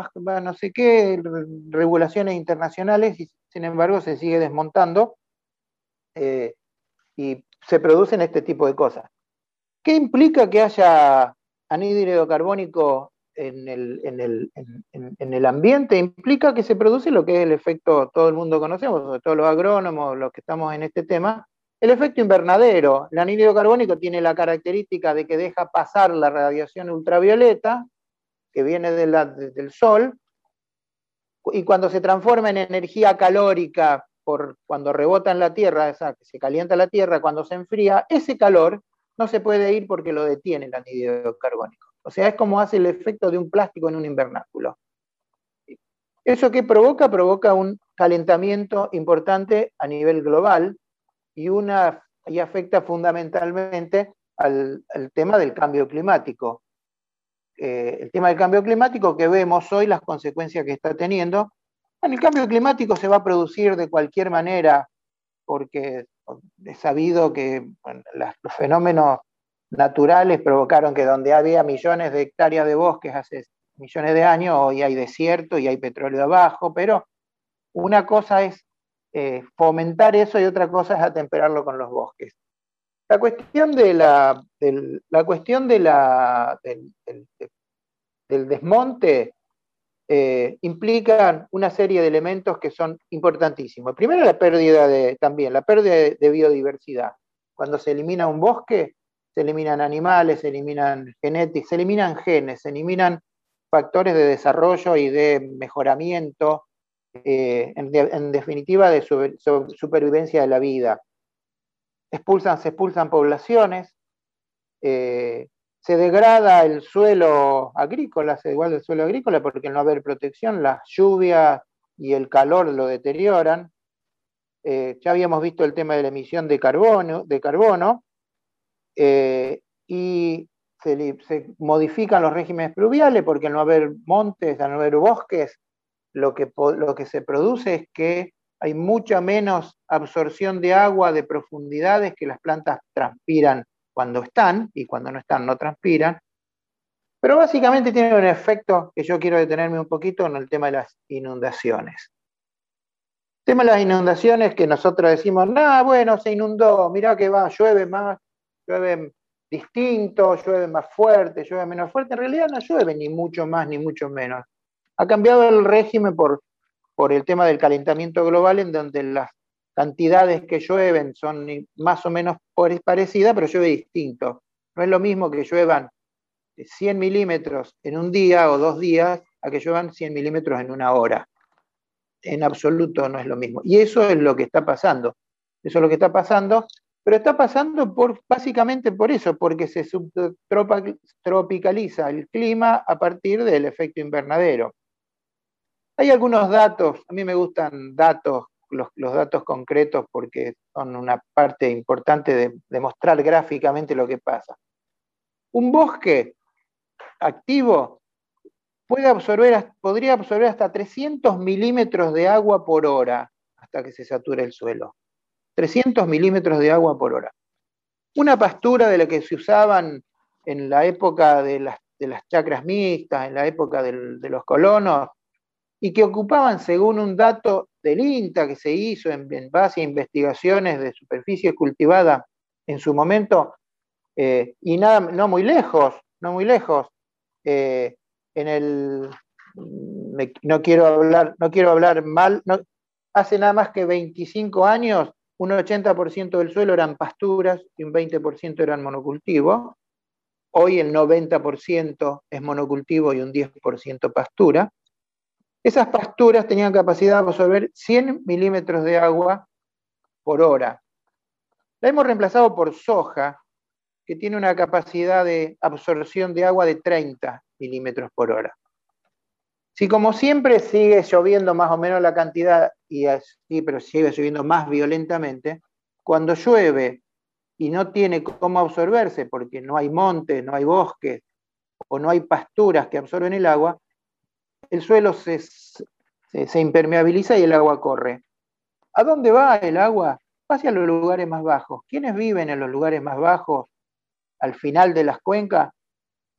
no sé qué, regulaciones internacionales, y sin embargo se sigue desmontando. Eh, y se producen este tipo de cosas. ¿Qué implica que haya anhídrido carbónico en el, en, el, ambiente? Implica que se produce lo que es el efecto, todo el mundo conocemos, sobre todo los agrónomos, los que estamos en este tema, el efecto invernadero. El anhídrido carbónico tiene la característica de que deja pasar la radiación ultravioleta que viene del sol, y cuando se transforma en energía calórica por cuando rebota en la Tierra, esa, que se calienta la Tierra, cuando se enfría, ese calor no se puede ir porque lo detiene el anhídrido carbónico. O sea, es como hace el efecto de un plástico en un invernáculo. ¿Eso que provoca? Provoca un calentamiento importante a nivel global y, una, y afecta fundamentalmente al, tema del cambio climático. Eh, el tema del cambio climático que vemos hoy, las consecuencias que está teniendo, el cambio climático se va a producir de cualquier manera porque es sabido que los fenómenos naturales provocaron que donde había millones de hectáreas de bosques hace millones de años, hoy hay desierto y hay petróleo abajo, pero una cosa es eh, fomentar eso y otra cosa es atemperarlo con los bosques. La cuestión de la, la cuestión de la, del, desmonte eh, implica una serie de elementos que son importantísimos. Primero la pérdida de, también, la pérdida de, biodiversidad. Cuando se elimina un bosque, se eliminan animales, se eliminan genéticos, se eliminan genes, se eliminan factores de desarrollo y de mejoramiento, eh, en, definitiva, de supervivencia de la vida expulsan, se expulsan poblaciones, eh, se degrada el suelo agrícola, se igual el suelo agrícola porque al no haber protección, las lluvias y el calor lo deterioran. Eh, ya habíamos visto el tema de la emisión de carbono, de carbono y se, se, modifican los regímenes pluviales porque al no haber montes, al no haber bosques, lo que, lo que se produce es que hay mucha menos absorción de agua de profundidades que las plantas transpiran cuando están y cuando no están no transpiran. Pero básicamente tiene un efecto que yo quiero detenerme un poquito en el tema de las inundaciones. El tema de las inundaciones que nosotros decimos, no, bueno, se inundó, mirá que va, llueve más, llueve distinto, llueve más fuerte, llueve menos fuerte. En realidad no llueve ni mucho más ni mucho menos. Ha cambiado el régimen por por el tema del calentamiento global, en donde las cantidades que llueven son más o menos parecidas, pero llueve distinto. No es lo mismo que lluevan 100 milímetros en un día o dos días a que lluevan 100 milímetros en una hora. En absoluto no es lo mismo. Y eso es lo que está pasando. Eso es lo que está pasando, pero está pasando por, básicamente por eso, porque se subtropicaliza el clima a partir del efecto invernadero. Hay algunos datos, a mí me gustan datos, los, datos concretos porque son una parte importante de, demostrar gráficamente lo que pasa. Un bosque activo puede absorber, podría absorber hasta 300 milímetros de agua por hora hasta que se sature el suelo. 300 milímetros de agua por hora. Una pastura de la que se usaban en la época de las, chacras mixtas, en la época de los colonos, y que ocupaban, según un dato del INTA que se hizo en, base a investigaciones de superficie cultivada en su momento, eh, y nada, no muy lejos, no muy lejos, eh, en el, no quiero hablar, no quiero hablar mal, hace nada más que 25 años, un 80% del suelo eran pasturas y un 20% eran monocultivo. Hoy el 90% es monocultivo y un 10% pastura. Esas pasturas tenían capacidad de absorber 100 milímetros de agua por hora. La hemos reemplazado por soja, que tiene una capacidad de absorción de agua de 30 milímetros por hora. Si como siempre sigue lloviendo más o menos la cantidad, y así, pero sigue lloviendo más violentamente, cuando llueve y no tiene cómo absorberse porque no hay montes, no hay bosques o no hay pasturas que absorben el agua, el suelo se, impermeabiliza y el agua corre. ¿A dónde va el agua? Va hacia los lugares más bajos. ¿Quiénes viven en los lugares más bajos, al final de las cuencas?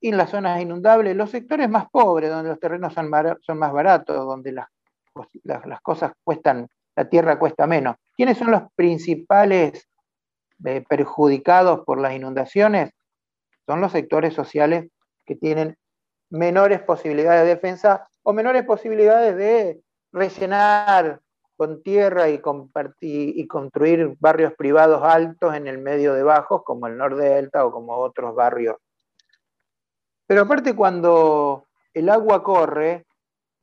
Y en las zonas inundables, los sectores más pobres, donde los terrenos son, más baratos, donde las, cosas cuestan, la tierra cuesta menos. ¿Quiénes son los principales eh, perjudicados por las inundaciones? Son los sectores sociales que tienen menores posibilidades de defensa o menores posibilidades de rellenar con tierra y, y construir barrios privados altos en el medio de bajos, como el Nordelta o como otros barrios. Pero aparte cuando el agua corre,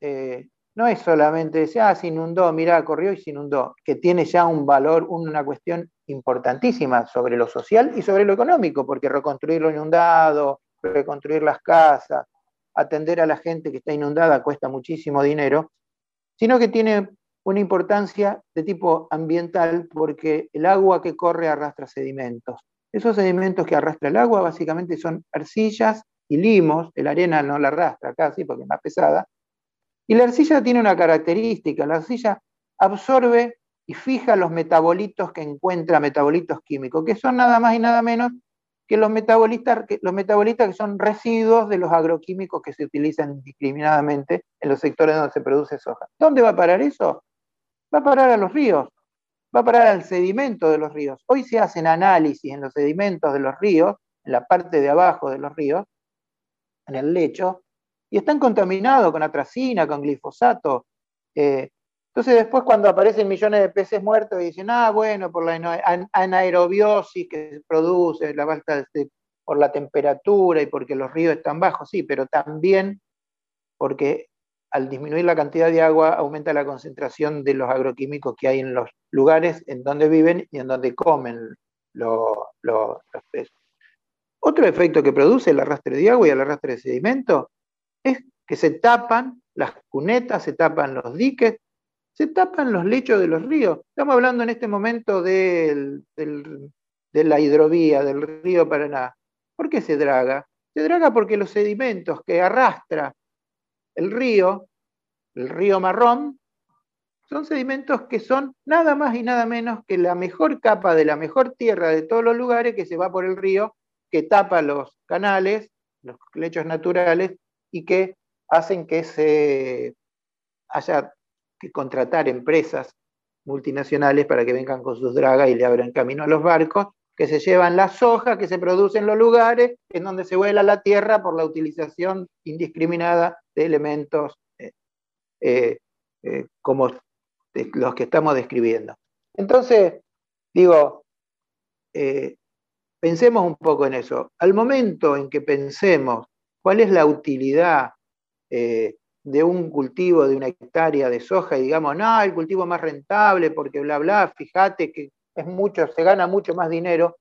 eh, no es solamente decir, ah, se inundó, mira, corrió y se inundó, que tiene ya un valor, una cuestión importantísima sobre lo social y sobre lo económico, porque reconstruir lo inundado, reconstruir las casas, atender a la gente que está inundada cuesta muchísimo dinero, sino que tiene una importancia de tipo ambiental porque el agua que corre arrastra sedimentos. Esos sedimentos que arrastra el agua básicamente son arcillas y limos, la arena no la arrastra casi porque es más pesada, y la arcilla tiene una característica, la arcilla absorbe y fija los metabolitos que encuentra, metabolitos químicos, que son nada más y nada menos que los metabolitas, que los metabolitas que son residuos de los agroquímicos que se utilizan indiscriminadamente en los sectores donde se produce soja. ¿Dónde va a parar eso? Va a parar a los ríos, va a parar al sedimento de los ríos. Hoy se hacen análisis en los sedimentos de los ríos, en la parte de abajo de los ríos, en el lecho, y están contaminados con atracina, con glifosato. Eh, entonces después cuando aparecen millones de peces muertos y dicen, ah, bueno, por la anaerobiosis que se produce, la falta por la temperatura y porque los ríos están bajos, sí, pero también porque al disminuir la cantidad de agua aumenta la concentración de los agroquímicos que hay en los lugares en donde viven y en donde comen los peces. Otro efecto que produce el arrastre de agua y el arrastre de sedimento es que se tapan las cunetas, se tapan los diques, se tapan los lechos de los ríos. Estamos hablando en este momento de la hidrovía del río Paraná. ¿Por qué se draga? Se draga porque los sedimentos que arrastra el río, el río marrón, son sedimentos que son nada más y nada menos que la mejor capa de la mejor tierra de todos los lugares que se va por el río, que tapa los canales, los lechos naturales, y que hacen que se haya que contratar empresas multinacionales para que vengan con sus dragas y le abran camino a los barcos, que se llevan la soja que se produce en los lugares en donde se vuela la tierra por la utilización indiscriminada de elementos eh, eh, eh, como los que estamos describiendo. Entonces, digo, pensemos un poco en eso. Al momento en que pensemos cuál es la utilidad de un cultivo de una hectárea de soja y digamos, no, el cultivo más rentable porque bla, bla, fíjate que es mucho, se gana mucho más dinero,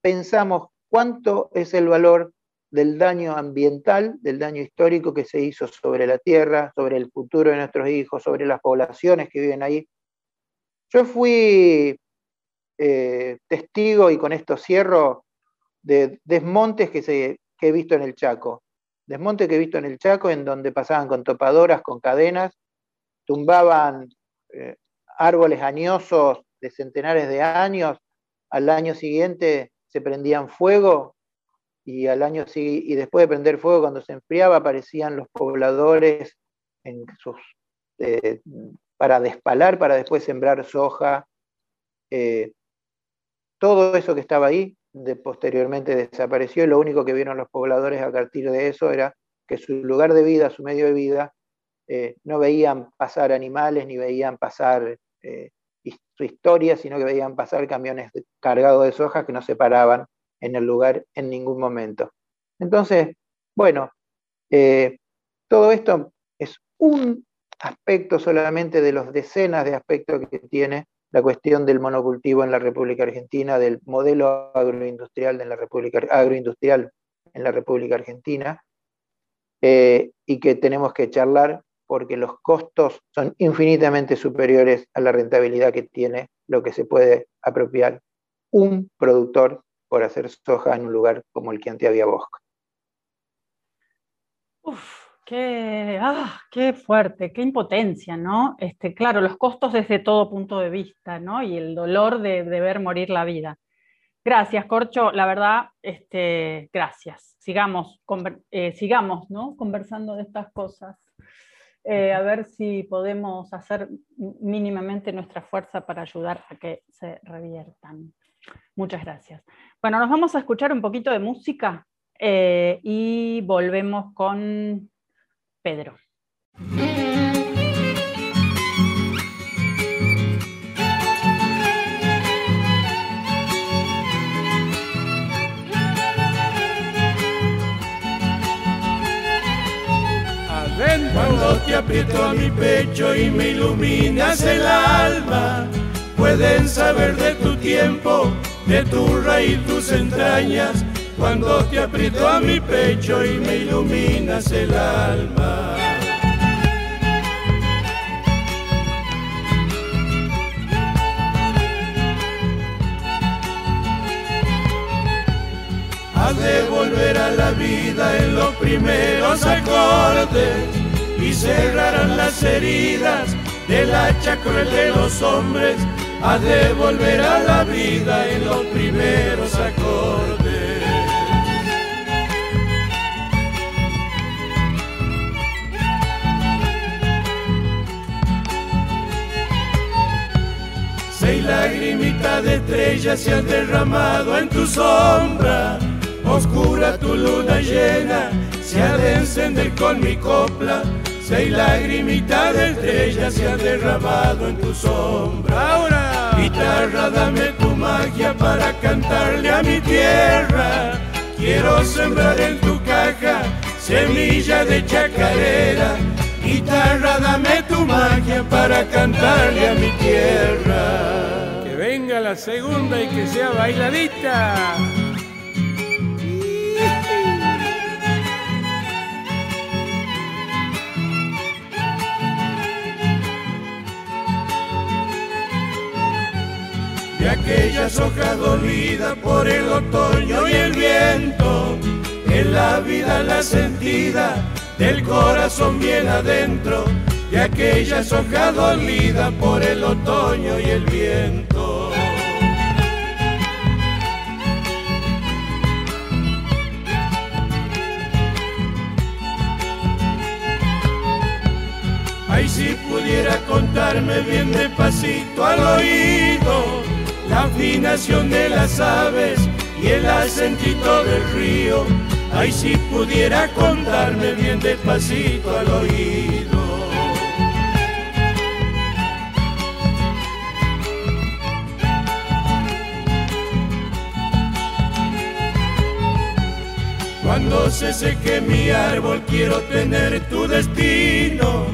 pensamos cuánto es el valor del daño ambiental, del daño histórico que se hizo sobre la tierra, sobre el futuro de nuestros hijos, sobre las poblaciones que viven ahí. Yo fui eh, testigo, y con esto cierro, de desmontes que, se, que he visto en el Chaco desmonte que he visto en el Chaco, en donde pasaban con topadoras, con cadenas, tumbaban eh, árboles añosos de centenares de años, al año siguiente se prendían fuego y al año y después de prender fuego cuando se enfriaba aparecían los pobladores en sus, eh, para despalar, para después sembrar soja. Eh, todo eso que estaba ahí de, posteriormente desapareció y lo único que vieron los pobladores a partir de eso era que su lugar de vida, su medio de vida, eh, no veían pasar animales ni veían pasar eh, su historia, sino que veían pasar camiones cargados de soja que no se paraban en el lugar en ningún momento. Entonces, bueno, eh, todo esto es un aspecto solamente de los decenas de aspectos que tiene la cuestión del monocultivo en la República Argentina, del modelo agroindustrial, en la República, agroindustrial en la República Argentina, eh, y que tenemos que charlar porque los costos son infinitamente superiores a la rentabilidad que tiene lo que se puede apropiar un productor por hacer soja en un lugar como el que antes había bosque. Qué, ah, qué fuerte, qué impotencia, ¿no? Este, claro, los costos desde todo punto de vista, ¿no? Y el dolor de, ver morir la vida. Gracias, Corcho. La verdad, este, gracias. Sigamos, eh, sigamos, ¿no? Conversando de estas cosas. Eh, a ver si podemos hacer mínimamente nuestra fuerza para ayudar a que se reviertan. Muchas gracias. Bueno, nos vamos a escuchar un poquito de música eh, y volvemos con Pedro. Cuando te aprieto a mi pecho y me iluminas el alma, pueden saber de tu tiempo, de tu raíz, tus entrañas cuando te aprieto a mi pecho y me iluminas el alma. Has de volver a la vida en los primeros acordes y cerrarán las heridas del hacha cruel de los hombres a devolver a la vida en los primeros acordes. Lagrimitas de estrellas se han derramado en tu sombra, oscura tu luna llena se ha de encender con mi copla Seis lagrimitas de estrellas se han derramado en tu sombra. Ahora, guitarra, dame tu magia para cantarle a mi tierra. Quiero sembrar en tu caja semilla de chacarera. Guitarra, dame tu magia para cantarle a mi tierra. Que venga la segunda y que sea bailadita. de aquellas hojas dolidas por el otoño y el viento, en la vida la sentida del corazón bien adentro, de aquellas hojas dolidas por el otoño y el viento. Ay, si pudiera contarme bien despacito al oído la afinación de las aves y el acentito del río. Ay, si pudiera contarme bien despacito al oído. Cuando se seque mi árbol quiero tener tu destino,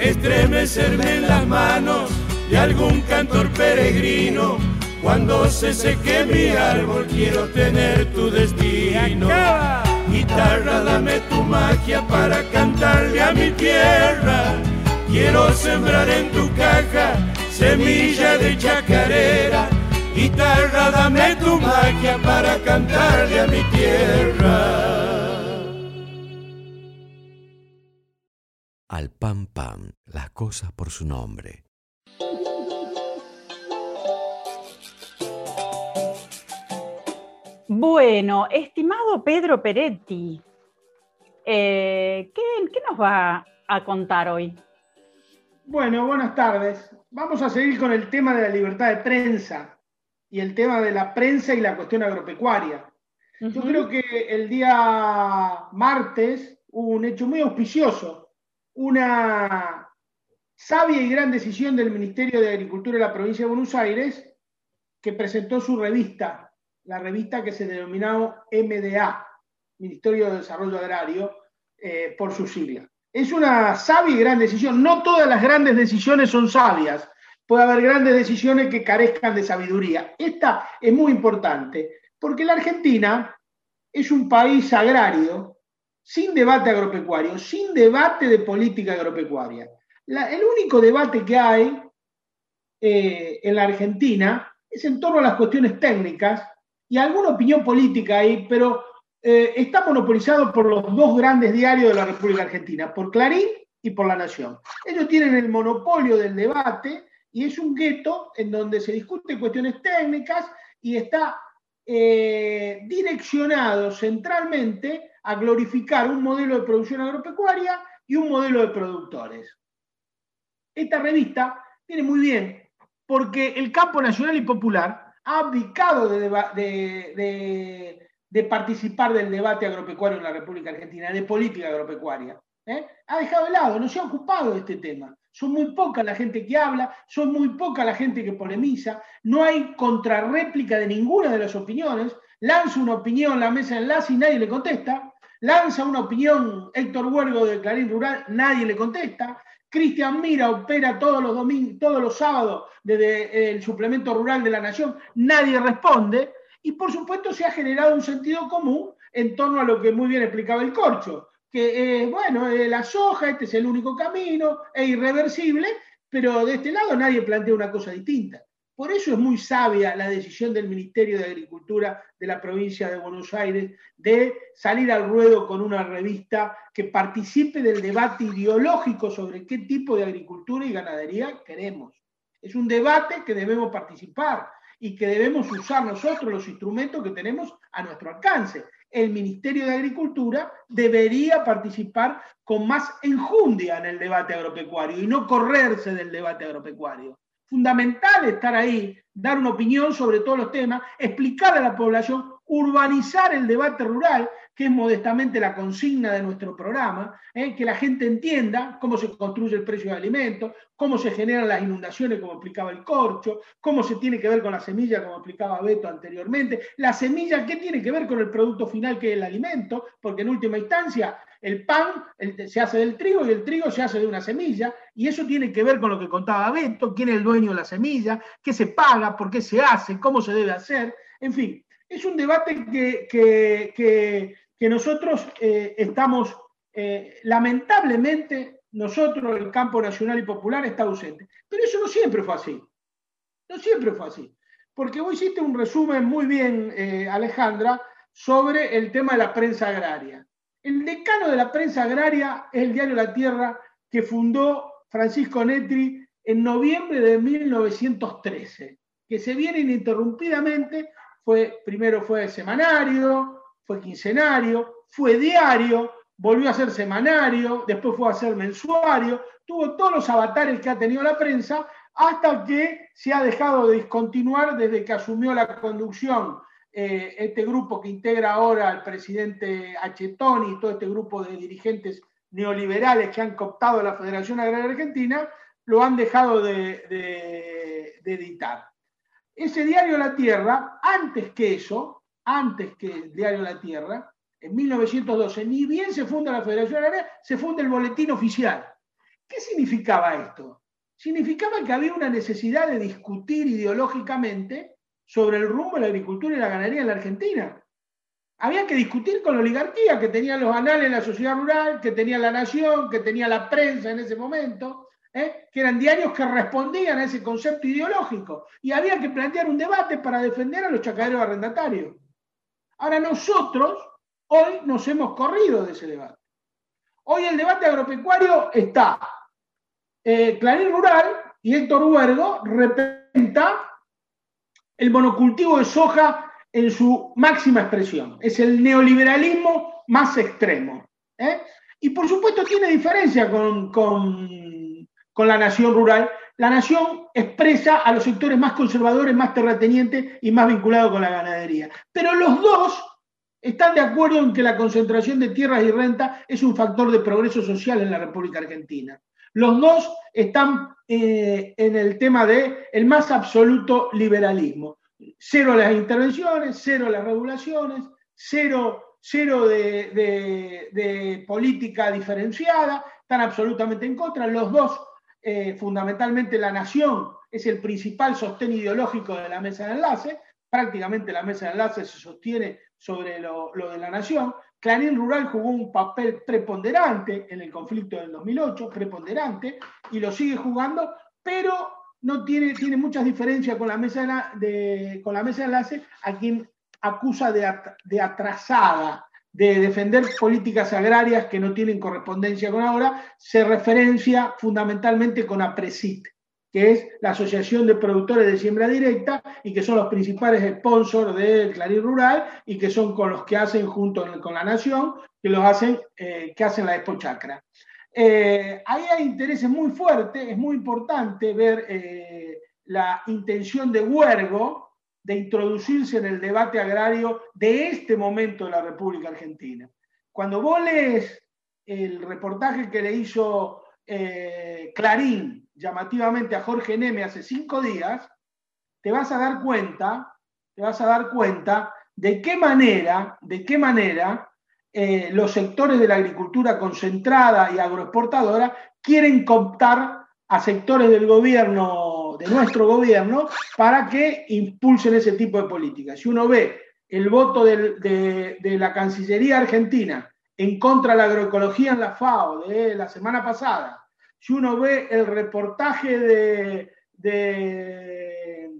estremecerme en las manos de algún cantor peregrino cuando se seque mi árbol quiero tener tu destino. Guitarra, dame tu magia para cantarle a mi tierra. Quiero sembrar en tu caja semilla de chacarera. Guitarra, dame tu magia para cantarle a mi tierra. Al pam pam, las cosas por su nombre. Bueno, estimado Pedro Peretti, eh, ¿qué, nos va a contar hoy? Bueno, buenas tardes. Vamos a seguir con el tema de la libertad de prensa y el tema de la prensa y la cuestión agropecuaria. Yo creo que el día martes hubo un hecho muy auspicioso, una sabia y gran decisión del Ministerio de Agricultura de la provincia de Buenos Aires que presentó su revista la revista que se denominó MDA, Ministerio de Desarrollo Agrario, eh, por su sigla. Es una sabia y gran decisión. No todas las grandes decisiones son sabias. Puede haber grandes decisiones que carezcan de sabiduría. Esta es muy importante, porque la Argentina es un país agrario, sin debate agropecuario, sin debate de política agropecuaria. el único debate que hay eh, en la Argentina es en torno a las cuestiones técnicas y alguna opinión política ahí, pero eh, está monopolizado por los dos grandes diarios de la República Argentina, por Clarín y por La Nación. Ellos tienen el monopolio del debate y es un gueto en donde se discuten cuestiones técnicas y está eh, direccionado centralmente a glorificar un modelo de producción agropecuaria y un modelo de productores. Esta revista tiene muy bien, porque el campo nacional y popular ha abdicado de, participar del debate agropecuario en la República Argentina, de política agropecuaria. ¿eh? Ha dejado de lado, no se ha ocupado de este tema. Son muy poca la gente que habla, son muy poca la gente que polemiza, no hay contrarréplica de ninguna de las opiniones. Lanza una opinión la mesa de enlace y nadie le contesta. Lanza una opinión Héctor Huergo de Clarín Rural, nadie le contesta. Cristian Mira opera todos los domingos, todos los sábados desde el suplemento rural de la Nación, nadie responde, y por supuesto se ha generado un sentido común en torno a lo que muy bien explicaba el corcho, que bueno, la soja, este es el único camino, es irreversible, pero de este lado nadie plantea una cosa distinta. Por eso es muy sabia la decisión del Ministerio de Agricultura de la provincia de Buenos Aires de salir al ruedo con una revista que participe del debate ideológico sobre qué tipo de agricultura y ganadería queremos. Es un debate que debemos participar y que debemos usar nosotros los instrumentos que tenemos a nuestro alcance. El Ministerio de Agricultura debería participar con más enjundia en el debate agropecuario y no correrse del debate agropecuario. Fundamental estar ahí, dar una opinión sobre todos los temas, explicar a la población urbanizar el debate rural, que es modestamente la consigna de nuestro programa, ¿eh? que la gente entienda cómo se construye el precio de alimentos, cómo se generan las inundaciones, como explicaba el corcho, cómo se tiene que ver con la semilla, como explicaba Beto anteriormente. La semilla, ¿qué tiene que ver con el producto final que es el alimento? Porque en última instancia el pan se hace del trigo y el trigo se hace de una semilla, y eso tiene que ver con lo que contaba Beto, quién es el dueño de la semilla, qué se paga, por qué se hace, cómo se debe hacer, en fin es un debate que, nosotros eh, estamos, eh, lamentablemente, nosotros, el campo nacional y popular, está ausente. Pero eso no siempre fue así. No siempre fue así. Porque vos hiciste un resumen muy bien, eh, Alejandra, sobre el tema de la prensa agraria. El decano de la prensa agraria es el diario La Tierra que fundó Francisco Netri en noviembre de 1913, que se viene ininterrumpidamente fue, primero fue semanario, fue quincenario, fue diario, volvió a ser semanario, después fue a ser mensuario, tuvo todos los avatares que ha tenido la prensa hasta que se ha dejado de discontinuar desde que asumió la conducción eh, este grupo que integra ahora al presidente Achetón y todo este grupo de dirigentes neoliberales que han cooptado la Federación Agraria Argentina, lo han dejado de editar. Ese diario La Tierra, antes que eso, antes que el diario La Tierra, en 1912, ni bien se funda la Federación Agraria, se funda el boletín oficial. ¿Qué significaba esto? Significaba que había una necesidad de discutir ideológicamente sobre el rumbo de la agricultura y la ganadería en la Argentina. Había que discutir con la oligarquía que tenía los anales de la sociedad rural, que tenía la nación, que tenía la prensa en ese momento, ¿eh? que eran diarios que respondían a ese concepto ideológico. Y había que plantear un debate para defender a los chacaderos arrendatarios. Ahora nosotros, hoy nos hemos corrido de ese debate. Hoy el debate agropecuario está. Eh, Clarín Rural y Héctor Huergo representa el monocultivo de soja en su máxima expresión. Es el neoliberalismo más extremo. ¿eh? Y por supuesto tiene diferencia con, con con la nación rural, la nación expresa a los sectores más conservadores, más terratenientes y más vinculados con la ganadería. Pero los dos están de acuerdo en que la concentración de tierras y renta es un factor de progreso social en la República Argentina. Los dos están eh, en el tema de más absoluto liberalismo. Cero las intervenciones, cero las regulaciones, cero, cero de política diferenciada, están absolutamente en contra. Los dos eh, fundamentalmente la nación es el principal sostén ideológico de la mesa de enlace, prácticamente la mesa de enlace se sostiene sobre lo, de la nación. Clarín Rural jugó un papel preponderante en el conflicto del 2008, preponderante, y lo sigue jugando, pero no tiene, tiene muchas diferencias con la mesa de, con la mesa de enlace, a quien acusa de, de atrasada de defender políticas agrarias que no tienen correspondencia con ahora, se referencia fundamentalmente con APRESIT, que es la Asociación de Productores de Siembra Directa y que son los principales sponsors del Clarín Rural y que son con los que hacen junto con la Nación, que los hacen, eh, que hacen la Expo Chacra. Eh, ahí hay intereses muy fuertes, es muy importante ver eh, la intención de Huergo, de introducirse en el debate agrario de este momento de la República Argentina. Cuando vos lees el reportaje que le hizo eh, Clarín llamativamente a Jorge Neme hace cinco días, te vas a dar cuenta, te vas a dar cuenta de qué manera, de qué manera eh, los sectores de la agricultura concentrada y agroexportadora quieren cooptar a sectores del gobierno, de nuestro gobierno, para que impulsen ese tipo de políticas. Si uno ve el voto de, la Cancillería Argentina en contra de la agroecología en la FAO de la semana pasada, si uno ve el reportaje de, de,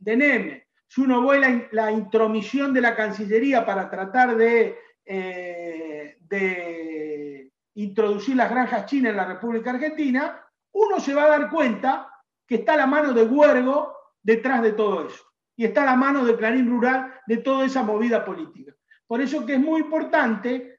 NEME, si uno ve la, intromisión de la Cancillería para tratar de, eh, de introducir las granjas chinas en la República Argentina, uno se va a dar cuenta que está la mano de Huergo detrás de todo eso. Y está la mano de Clarín Rural de toda esa movida política. Por eso que es muy importante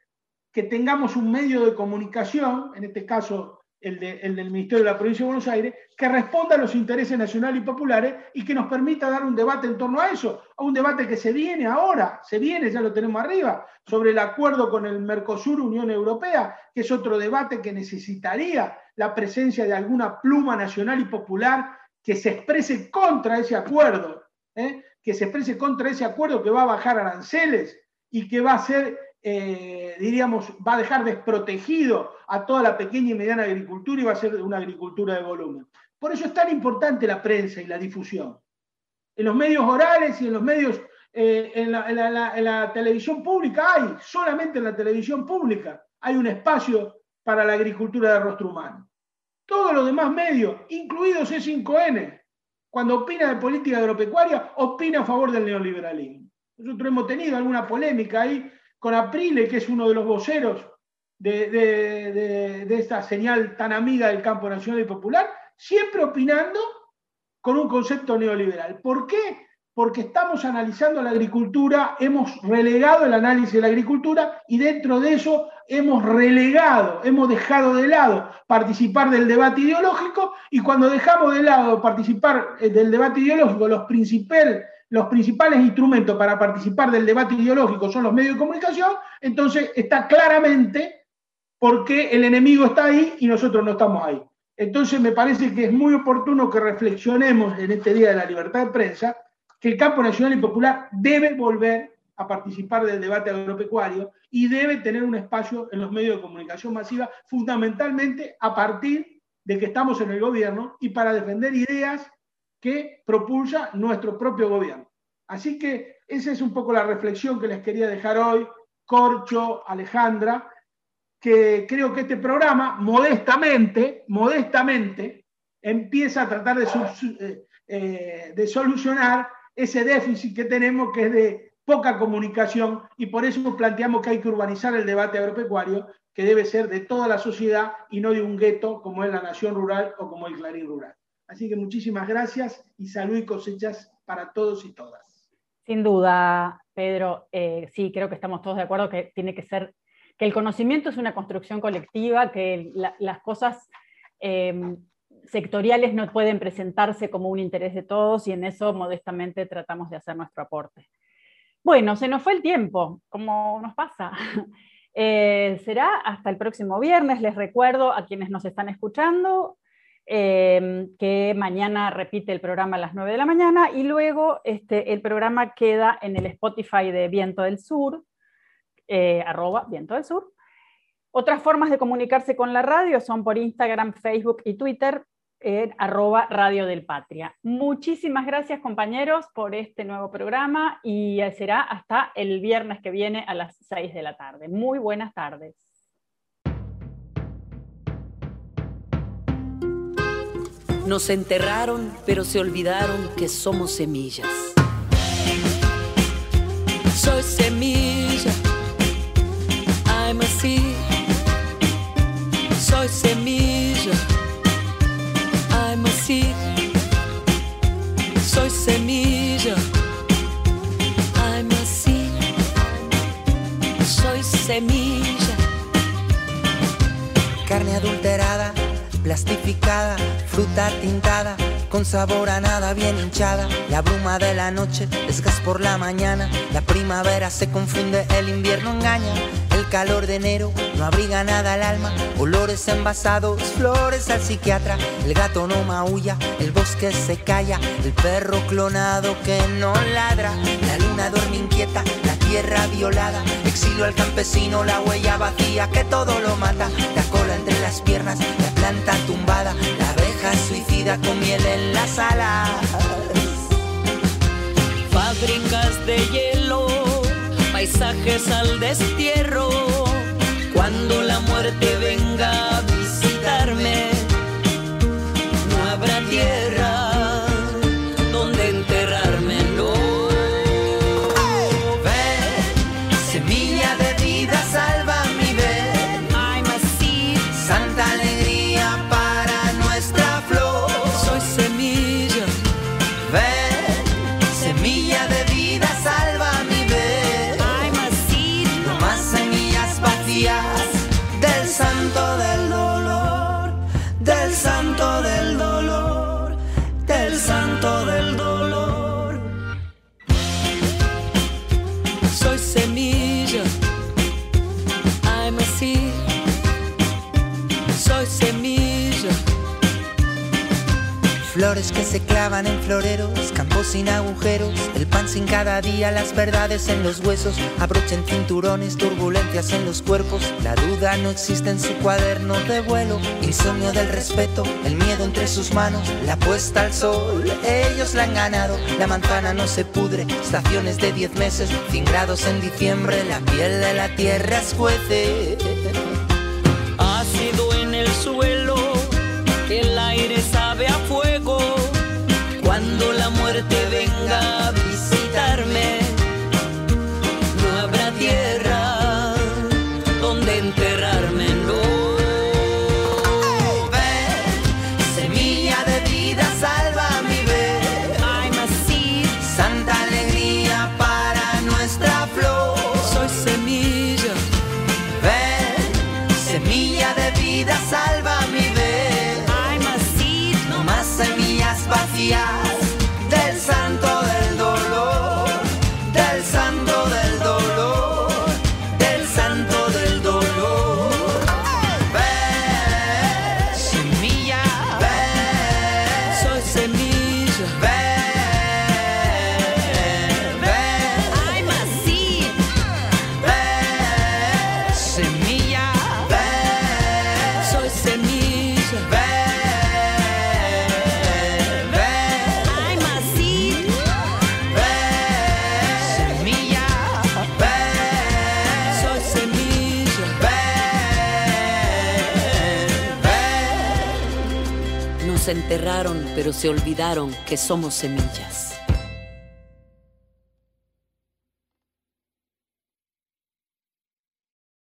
que tengamos un medio de comunicación, en este caso el, del Ministerio de la Provincia de Buenos Aires, que responda a los intereses nacionales y populares y que nos permita dar un debate en torno a eso, a un debate que se viene ahora, se viene, ya lo tenemos arriba, sobre el acuerdo con el Mercosur, Unión Europea, que es otro debate que necesitaría la presencia de alguna pluma nacional y popular que se exprese contra ese acuerdo, ¿eh? que se exprese contra ese acuerdo que va a bajar aranceles y que va a ser eh, diríamos, va a dejar desprotegido a toda la pequeña y mediana agricultura y va a ser una agricultura de volumen. Por eso es tan importante la prensa y la difusión. En los medios orales y en los medios, eh, en, la, televisión pública hay, solamente en la televisión pública hay un espacio para la agricultura de rostro humano. Todos los demás medios, incluidos E5N, cuando opina de política agropecuaria, opina a favor del neoliberalismo. Nosotros hemos tenido alguna polémica ahí con Aprile, que es uno de los voceros de, esta señal tan amiga del campo nacional y popular, siempre opinando con un concepto neoliberal. ¿Por qué? Porque estamos analizando la agricultura, hemos relegado el análisis de la agricultura y dentro de eso hemos relegado, hemos dejado de lado participar del debate ideológico y cuando dejamos de lado participar eh, del debate ideológico, los principales instrumentos para participar del debate ideológico son los medios de comunicación, entonces está claramente por qué el enemigo está ahí y nosotros no estamos ahí. Entonces me parece que es muy oportuno que reflexionemos en este Día de la Libertad de Prensa que el campo nacional y popular debe volver a participar del debate agropecuario y debe tener un espacio en los medios de comunicación masiva, fundamentalmente a partir de que estamos en el gobierno y para defender ideas que propulsa nuestro propio gobierno. Así que esa es un poco la reflexión que les quería dejar hoy, Corcho, Alejandra, que creo que este programa, modestamente, modestamente, empieza a tratar de, eh, eh, de solucionar ese déficit que tenemos, que es de poca comunicación, y por eso planteamos que hay que urbanizar el debate agropecuario, que debe ser de toda la sociedad y no de un gueto como es la nación rural o como el Clarín rural. Así que muchísimas gracias y salud y cosechas para todos y todas. Sin duda, Pedro, eh, sí, creo que estamos todos de acuerdo que tiene que ser, que el conocimiento es una construcción colectiva, que las cosas em, sectoriales no pueden presentarse como un interés de todos y en eso modestamente tratamos de hacer nuestro aporte. Bueno, se nos fue el tiempo, como nos pasa. Eh, será hasta el próximo viernes. Les recuerdo a quienes nos están escuchando Em, que mañana repite el programa a las 9 de la mañana y luego este, el programa queda en el Spotify de Viento del Sur, eh, arroba Viento del Sur. Otras formas de comunicarse con la radio son por Instagram, Facebook y Twitter, en Radio del Patria. Muchísimas gracias compañeros por este nuevo programa y será hasta el viernes que viene a las 6 de la tarde. Muy buenas tardes. Nos enterraron, pero se olvidaron que somos semillas. Soy semilla, I'm a seed. Soy semilla, Soy semilla, I'm a. Soy semilla. Carne adulterada plastificada, fruta tintada, con sabor a nada bien hinchada. La bruma de la noche es gas por la mañana, la primavera se confunde, el invierno engaña. El calor de enero no abriga nada al alma, olores envasados, flores al psiquiatra. El gato no maulla, el bosque se calla, el perro clonado que no ladra. La luna duerme inquieta, la tierra violada, exilio al campesino, la huella vacía que todo lo mata. La cola entre las piernas, la planta tumbada, la abeja suicida con miel en las alas. Fábricas de hielo, paisajes al destierro. Cuando la muerte venga a visitarme, no habrá tierra Flores que se clavan en floreros, campos sin agujeros, el pan sin cada día, las verdades en los huesos, abrochen cinturones, turbulencias en los cuerpos, la duda no existe en su cuaderno de vuelo, insomnio del respeto, el miedo entre sus manos, la puesta al sol, ellos la han ganado, la manzana no se pudre, estaciones de 10 meses, 100 grados en diciembre, la piel de la tierra escuece. La Nos enterraron, pero se olvidaron que somos semillas.